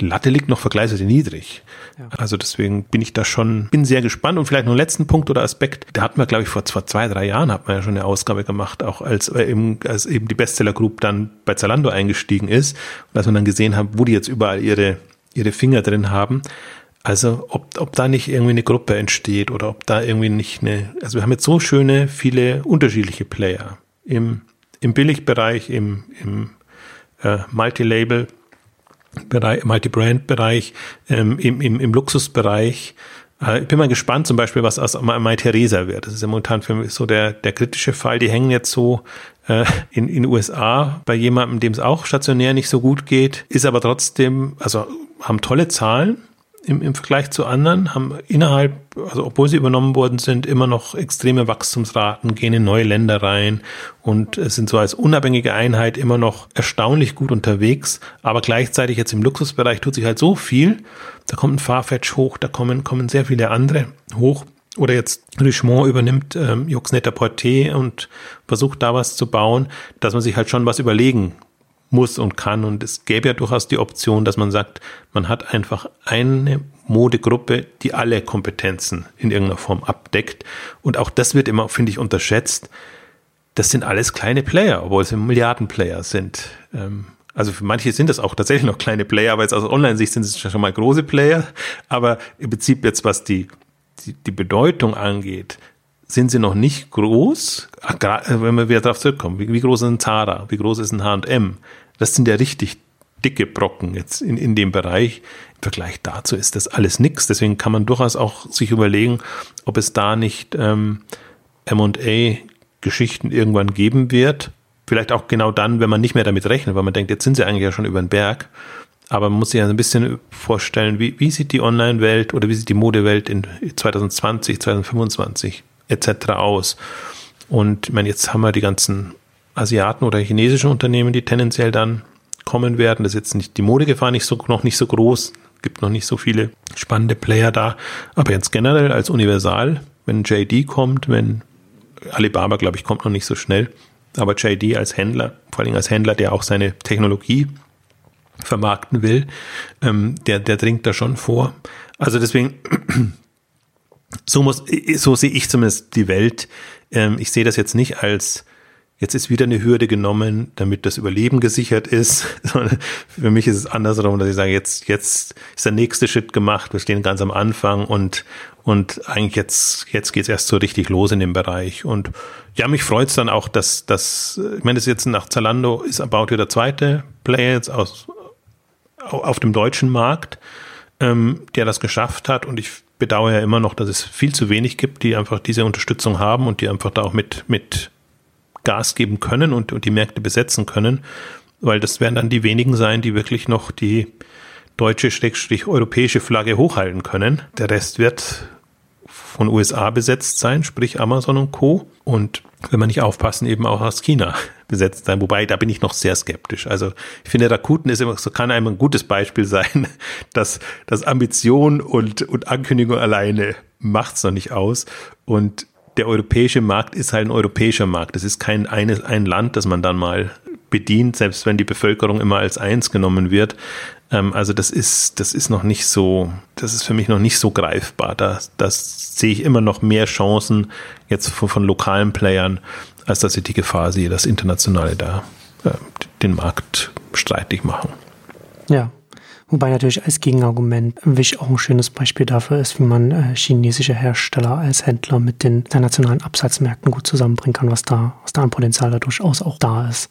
S2: die Latte liegt noch vergleichsweise niedrig. Ja. Also deswegen bin ich da schon, bin sehr gespannt und vielleicht noch einen letzten Punkt oder Aspekt. Da hatten wir, glaube ich, vor zwei, zwei, drei Jahren hat man ja schon eine Ausgabe gemacht, auch als, äh, eben, als eben die Bestseller Group dann bei Zalando eingestiegen ist und als man dann gesehen hat, wo die jetzt überall ihre, ihre Finger drin haben. Also ob, ob da nicht irgendwie eine Gruppe entsteht oder ob da irgendwie nicht eine, also wir haben jetzt so schöne, viele unterschiedliche Player im, im Billigbereich, im, im äh, Multi-Label, Multi-Brand-Bereich, ähm, im, im, im Luxusbereich. Äh, ich bin mal gespannt, zum Beispiel, was aus My Theresa wird. Das ist ja momentan für mich so der, der kritische Fall. Die hängen jetzt so äh, in in USA bei jemandem, dem es auch stationär nicht so gut geht, ist aber trotzdem, also haben tolle Zahlen, im, im Vergleich zu anderen, haben innerhalb, also obwohl sie übernommen worden sind, immer noch extreme Wachstumsraten, gehen in neue Länder rein und sind so als unabhängige Einheit immer noch erstaunlich gut unterwegs. Aber gleichzeitig jetzt im Luxusbereich tut sich halt so viel. Da kommt ein Farfetch hoch, da kommen, kommen sehr viele andere hoch. Oder jetzt Richemont übernimmt ähm, Jux Net-a-Porter und versucht da was zu bauen, dass man sich halt schon was überlegen muss und kann. Und es gäbe ja durchaus die Option, dass man sagt, man hat einfach eine Modegruppe, die alle Kompetenzen in irgendeiner Form abdeckt. Und auch das wird immer, finde ich, unterschätzt. Das sind alles kleine Player, obwohl sie Milliardenplayer sind. Ähm, also für manche sind das auch tatsächlich noch kleine Player, aber jetzt aus Online-Sicht sind es schon mal große Player. Aber im Prinzip jetzt, was die, die, die Bedeutung angeht, sind sie noch nicht groß. Wenn wir wieder darauf zurückkommen, wie, wie groß ist ein Zara, wie groß ist ein H&M? Das sind ja richtig dicke Brocken jetzt in, in dem Bereich. Im Vergleich dazu ist das alles nichts. Deswegen kann man durchaus auch sich überlegen, ob es da nicht ähm, M&A-Geschichten irgendwann geben wird. Vielleicht auch genau dann, wenn man nicht mehr damit rechnet, weil man denkt, jetzt sind sie eigentlich ja schon über den Berg. Aber man muss sich ja ein bisschen vorstellen, wie, wie sieht die Online-Welt oder wie sieht die Modewelt in 2020, 2025 etc. aus. Und ich meine, jetzt haben wir die ganzen Asiaten oder chinesischen Unternehmen, die tendenziell dann kommen werden. Das ist jetzt nicht die Modegefahr nicht so, noch nicht so groß, gibt noch nicht so viele spannende Player da. Aber jetzt generell als Universal, wenn JD kommt, wenn Alibaba, glaube ich, kommt noch nicht so schnell. Aber JD als Händler, vor allem als Händler, der auch seine Technologie vermarkten will, ähm, der, der dringt da schon vor. Also deswegen, so muss, so sehe ich zumindest die Welt. Ähm, ich sehe das jetzt nicht als jetzt ist wieder eine Hürde genommen, damit das Überleben gesichert ist. Für mich ist es andersrum, dass ich sage, jetzt, jetzt ist der nächste Schritt gemacht, wir stehen ganz am Anfang und, und eigentlich jetzt, jetzt geht's erst so richtig los in dem Bereich. Und ja, mich freut's dann auch, dass, dass ich meine, das ist jetzt nach Zalando ist About der zweite Player jetzt aus, auf dem deutschen Markt, ähm, der das geschafft hat. Und ich bedauere ja immer noch, dass es viel zu wenig gibt, die einfach diese Unterstützung haben und die einfach da auch mit, mit Gas geben können und, und die Märkte besetzen können, weil das werden dann die wenigen sein, die wirklich noch die deutsche, schrägstrich europäische Flagge hochhalten können. Der Rest wird von USA besetzt sein, sprich Amazon und Co. Und wenn man nicht aufpassen, eben auch aus China besetzt sein. Wobei, da bin ich noch sehr skeptisch. Also ich finde, Rakuten ist immer so, kann einem ein gutes Beispiel sein, dass, dass Ambition und, und Ankündigung alleine macht's noch nicht aus. Und der europäische Markt ist halt ein europäischer Markt. Das ist kein eine, ein Land, das man dann mal bedient, selbst wenn die Bevölkerung immer als eins genommen wird. Ähm, also das ist, das ist noch nicht so, das ist für mich noch nicht so greifbar. Da das sehe ich immer noch mehr Chancen jetzt von, von lokalen Playern, als dass ich die Gefahr sehe, dass Internationale da äh, den Markt streitig machen.
S1: Ja, Wobei natürlich als Gegenargument Wish auch ein schönes Beispiel dafür ist, wie man äh, chinesische Hersteller als Händler mit den internationalen Absatzmärkten gut zusammenbringen kann, was da, was da an Potenzial da durchaus auch da ist.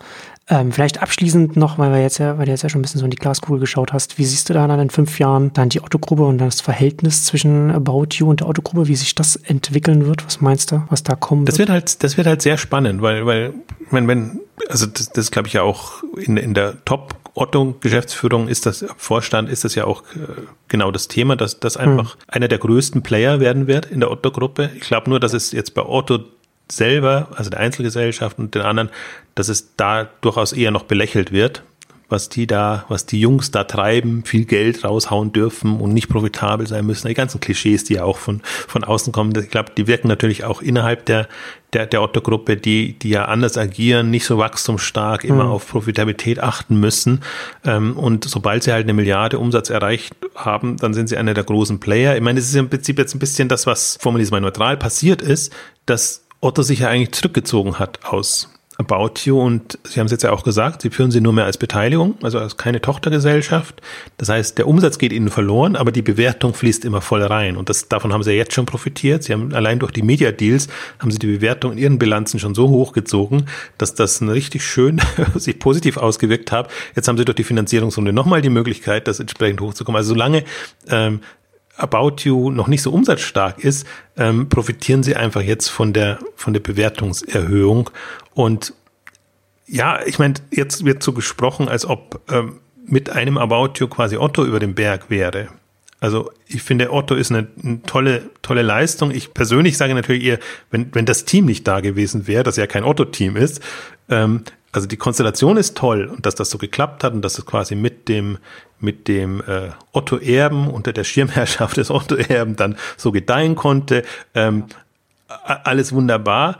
S1: Ähm, vielleicht abschließend noch, weil wir jetzt ja, weil du jetzt ja schon ein bisschen so in die Glaskugel geschaut hast, wie siehst du da dann in fünf Jahren dann die Otto-Gruppe und das Verhältnis zwischen About You und der Otto-Gruppe, wie sich das entwickeln wird? Was meinst du, was da kommt?
S2: Das wird halt, das wird halt sehr spannend, weil, weil, wenn, wenn, also das, das glaube ich ja auch in, in der Top Otto Geschäftsführung ist das, Vorstand ist das ja auch äh, genau das Thema, dass das einfach hm. einer der größten Player werden wird in der Otto Gruppe. Ich glaube nur, dass es jetzt bei Otto selber, also der Einzelgesellschaft und den anderen, dass es da durchaus eher noch belächelt wird, was die da, was die Jungs da treiben, viel Geld raushauen dürfen und nicht profitabel sein müssen. Die ganzen Klischees, die ja auch von, von außen kommen, ich glaube, die wirken natürlich auch innerhalb der, der, der Otto-Gruppe, die, die ja anders agieren, nicht so wachstumsstark, immer mhm. auf Profitabilität achten müssen. Ähm, und sobald sie halt eine Milliarde Umsatz erreicht haben, dann sind sie einer der großen Player. Ich meine, es ist im Prinzip jetzt ein bisschen das, was, formulieren mal neutral, passiert ist, dass Otto sich ja eigentlich zurückgezogen hat aus About You und Sie haben es jetzt ja auch gesagt, Sie führen sie nur mehr als Beteiligung, also als keine Tochtergesellschaft. Das heißt, der Umsatz geht Ihnen verloren, aber die Bewertung fließt immer voll rein und das, davon haben Sie ja jetzt schon profitiert. Sie haben allein durch die Media Deals haben Sie die Bewertung in Ihren Bilanzen schon so hochgezogen, dass das richtig schön sich positiv ausgewirkt hat. Jetzt haben Sie durch die Finanzierungsrunde nochmal die Möglichkeit, das entsprechend hochzukommen. Also solange ähm, About You noch nicht so umsatzstark ist, ähm, profitieren sie einfach jetzt von der, von der Bewertungserhöhung. Und ja, ich meine, jetzt wird so gesprochen, als ob ähm, mit einem About You quasi Otto über den Berg wäre. Also ich finde, Otto ist eine, eine, tolle, tolle Leistung. Ich persönlich sage natürlich eher, wenn, wenn das Team nicht da gewesen wäre, das ja kein Otto-Team ist, ähm, also die Konstellation ist toll und dass das so geklappt hat und dass es quasi mit dem mit dem äh, Otto Erben unter der Schirmherrschaft des Otto Erben dann so gedeihen konnte, ähm, alles wunderbar.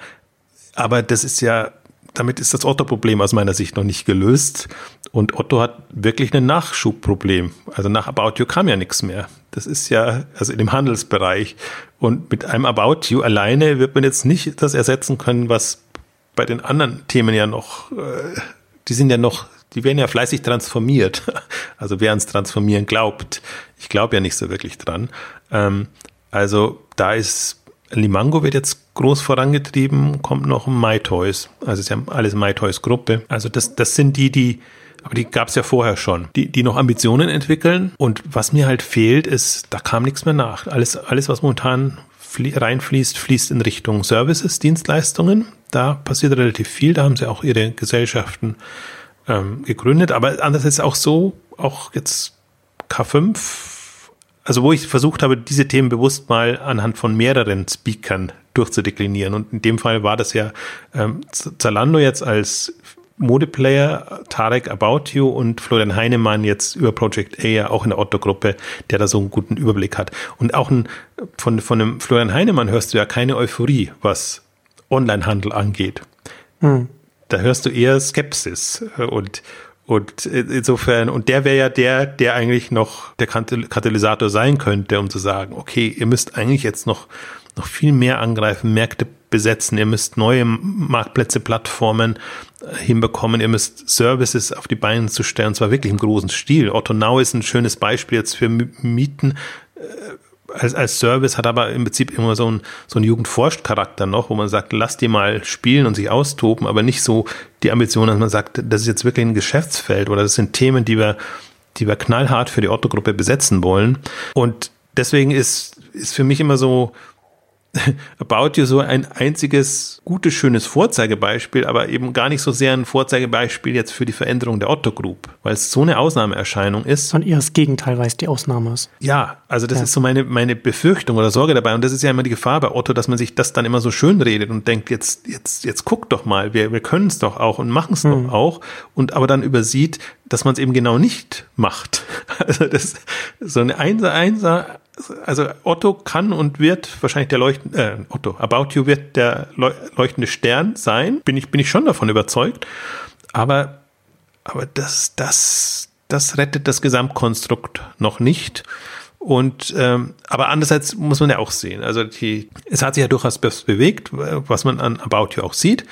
S2: Aber das ist ja damit ist das Otto-Problem aus meiner Sicht noch nicht gelöst. Und Otto hat wirklich ein Nachschubproblem. Also nach About You kam ja nichts mehr. Das ist ja, also in dem Handelsbereich. Und mit einem About You alleine wird man jetzt nicht das ersetzen können, was bei den anderen Themen ja noch, äh, die sind ja noch, die werden ja fleißig transformiert. Also wer ans Transformieren glaubt, ich glaube ja nicht so wirklich dran. Ähm, also da ist Limango wird jetzt groß vorangetrieben, kommt noch MyToys. Also es ist ja alles MyToys Gruppe. Also das, das sind die, die, aber die gab es ja vorher schon, die, die noch Ambitionen entwickeln. Und was mir halt fehlt, ist, da kam nichts mehr nach. Alles, alles was momentan reinfließt, fließt in Richtung Services, Dienstleistungen. Da passiert relativ viel. Da haben sie auch ihre Gesellschaften ähm, gegründet. Aber anders ist auch so, auch jetzt K5, also wo ich versucht habe, diese Themen bewusst mal anhand von mehreren Speakern durchzudeklinieren. Und in dem Fall war das ja ähm, Zalando jetzt als Modeplayer, Tarek About You und Florian Heinemann jetzt über Project A ja auch in der Otto-Gruppe, der da so einen guten Überblick hat. Und auch ein, von, von dem Florian Heinemann hörst du ja keine Euphorie, was Onlinehandel angeht. Hm. Da hörst du eher Skepsis und Und insofern, und der wäre ja der, der eigentlich noch der Katalysator sein könnte, um zu sagen, okay, ihr müsst eigentlich jetzt noch, noch viel mehr angreifen, Märkte besetzen, ihr müsst neue Marktplätze, Plattformen äh, hinbekommen, ihr müsst Services auf die Beine zu stellen, und zwar wirklich im großen Stil. Otto Now ist ein schönes Beispiel jetzt für Mieten äh, als, als Service, hat aber im Prinzip immer so einen, so einen Jugendforscht-Charakter noch, wo man sagt, lass die mal spielen und sich austoben, aber nicht so die Ambition, dass man sagt, das ist jetzt wirklich ein Geschäftsfeld oder das sind Themen, die wir, die wir knallhart für die Otto-Gruppe besetzen wollen. Und deswegen ist, ist für mich immer so, About You so ein einziges gutes, schönes Vorzeigebeispiel, aber eben gar nicht so sehr ein Vorzeigebeispiel jetzt für die Veränderung der Otto Group, weil es so eine Ausnahmeerscheinung ist.
S1: Und eher das Gegenteil, weil es die Ausnahme ist.
S2: Ja, also das ja. ist so meine, meine Befürchtung oder Sorge dabei. Und das ist ja immer die Gefahr bei Otto, dass man sich das dann immer so schön redet und denkt, jetzt, jetzt, jetzt guck doch mal, wir, wir können es doch auch und machen es mhm. doch auch. Und aber dann übersieht, dass man es eben genau nicht macht. Also das so eine Einser, Einser also Otto kann und wird wahrscheinlich der leuchtende, äh, Otto, About You wird der leuchtende Stern sein, bin ich, bin ich schon davon überzeugt. Aber, aber das, das, das rettet das Gesamtkonstrukt noch nicht. Und ähm, aber andererseits muss man ja auch sehen, also die, es hat sich ja durchaus bewegt, was man an About You auch sieht.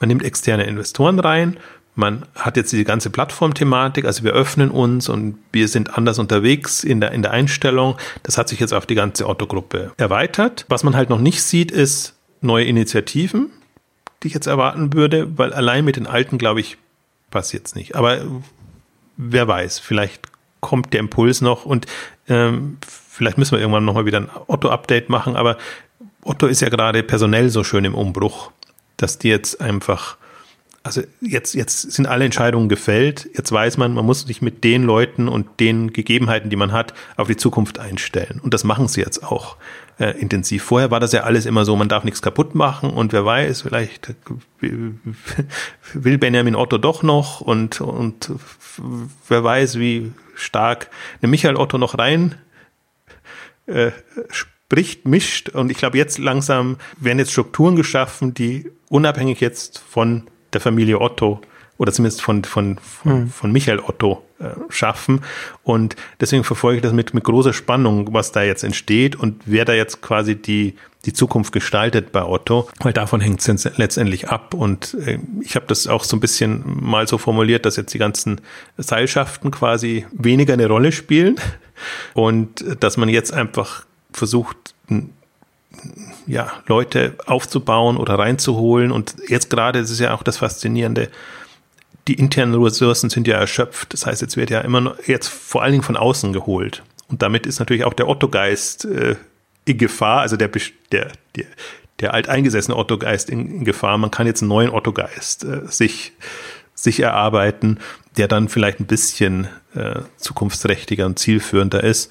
S2: Man nimmt externe Investoren rein, man hat jetzt diese ganze Plattformthematik, also wir öffnen uns und wir sind anders unterwegs in der, in der Einstellung. Das hat sich jetzt auf die ganze Otto-Gruppe erweitert. Was man halt noch nicht sieht, ist neue Initiativen, die ich jetzt erwarten würde, weil allein mit den alten, glaube ich, passiert es nicht. Aber wer weiß, vielleicht kommt der Impuls noch und ähm, vielleicht müssen wir irgendwann nochmal wieder ein Otto-Update machen, aber Otto ist ja gerade personell so schön im Umbruch, dass die jetzt einfach also jetzt, jetzt sind alle Entscheidungen gefällt. Jetzt weiß man, man muss sich mit den Leuten und den Gegebenheiten, die man hat, auf die Zukunft einstellen. Und das machen sie jetzt auch äh, intensiv. Vorher war das ja alles immer so, man darf nichts kaputt machen und wer weiß, vielleicht will Benjamin Otto doch noch und, und wer weiß, wie stark eine Michael Otto noch rein äh, spricht, mischt. Und ich glaube, jetzt langsam werden jetzt Strukturen geschaffen, die unabhängig jetzt von der Familie Otto oder zumindest von, von, von, mhm. von Michael Otto äh, schaffen. Und deswegen verfolge ich das mit, mit großer Spannung, was da jetzt entsteht und wer da jetzt quasi die, die Zukunft gestaltet bei Otto, weil davon hängt es letztendlich ab. Und äh, ich habe das auch so ein bisschen mal so formuliert, dass jetzt die ganzen Seilschaften quasi weniger eine Rolle spielen und dass man jetzt einfach versucht, ja, Leute aufzubauen oder reinzuholen. Und jetzt gerade ist es ja auch das Faszinierende, die internen Ressourcen sind ja erschöpft. Das heißt, jetzt wird ja immer noch, jetzt vor allen Dingen von außen geholt. Und damit ist natürlich auch der Otto-Geist äh, in Gefahr, also der, der, der, der alteingesessene Otto-Geist in, in, Gefahr. Man kann jetzt einen neuen Otto-Geist äh, sich, sich erarbeiten, der dann vielleicht ein bisschen äh, zukunftsträchtiger und zielführender ist.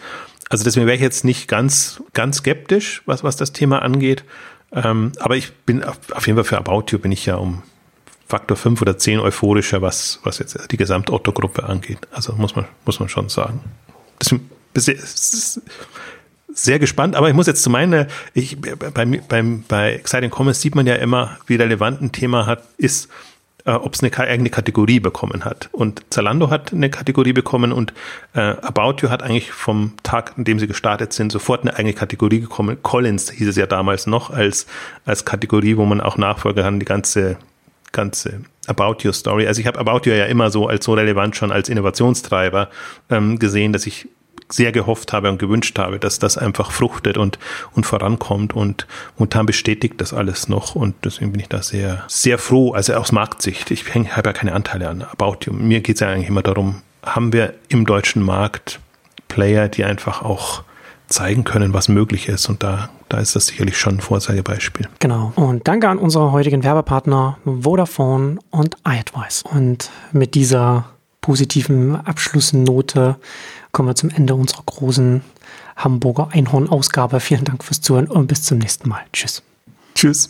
S2: Also deswegen wäre ich jetzt nicht ganz, ganz skeptisch, was, was das Thema angeht. Ähm, aber ich bin auf, auf jeden Fall für About You bin ich ja um Faktor 5 oder 10 euphorischer, was, was jetzt die Gesamt-Otto-Gruppe angeht. Also muss man, muss man schon sagen. Deswegen sehr, sehr gespannt, aber ich muss jetzt zu meiner, ich, beim, beim, bei Exciting Commerce sieht man ja immer, wie relevant ein Thema hat, ist, äh, ob es eine eigene Kategorie bekommen hat. Und Zalando hat eine Kategorie bekommen und äh, About You hat eigentlich vom Tag, an dem sie gestartet sind, sofort eine eigene Kategorie bekommen. Collins hieß es ja damals noch als, als Kategorie, wo man auch nachfolgen kann, die ganze, ganze About You Story. Also ich habe About You ja immer so als so relevant schon als Innovationstreiber ähm, gesehen, dass ich sehr gehofft habe und gewünscht habe, dass das einfach fruchtet und, und vorankommt und momentan bestätigt das alles noch und deswegen bin ich da sehr, sehr froh, also aus Marktsicht. Ich habe ja keine Anteile an About You. Mir geht es ja eigentlich immer darum, haben wir im deutschen Markt Player, die einfach auch zeigen können, was möglich ist. Und da, da ist das sicherlich schon ein Vorzeigebeispiel.
S1: Genau. Und danke an unsere heutigen Werbepartner Vodafone und iAdvice. Und mit dieser positiven Abschlussnote kommen wir zum Ende unserer großen Hamburger Einhorn-Ausgabe. Vielen Dank fürs Zuhören und bis zum nächsten Mal. Tschüss.
S2: Tschüss.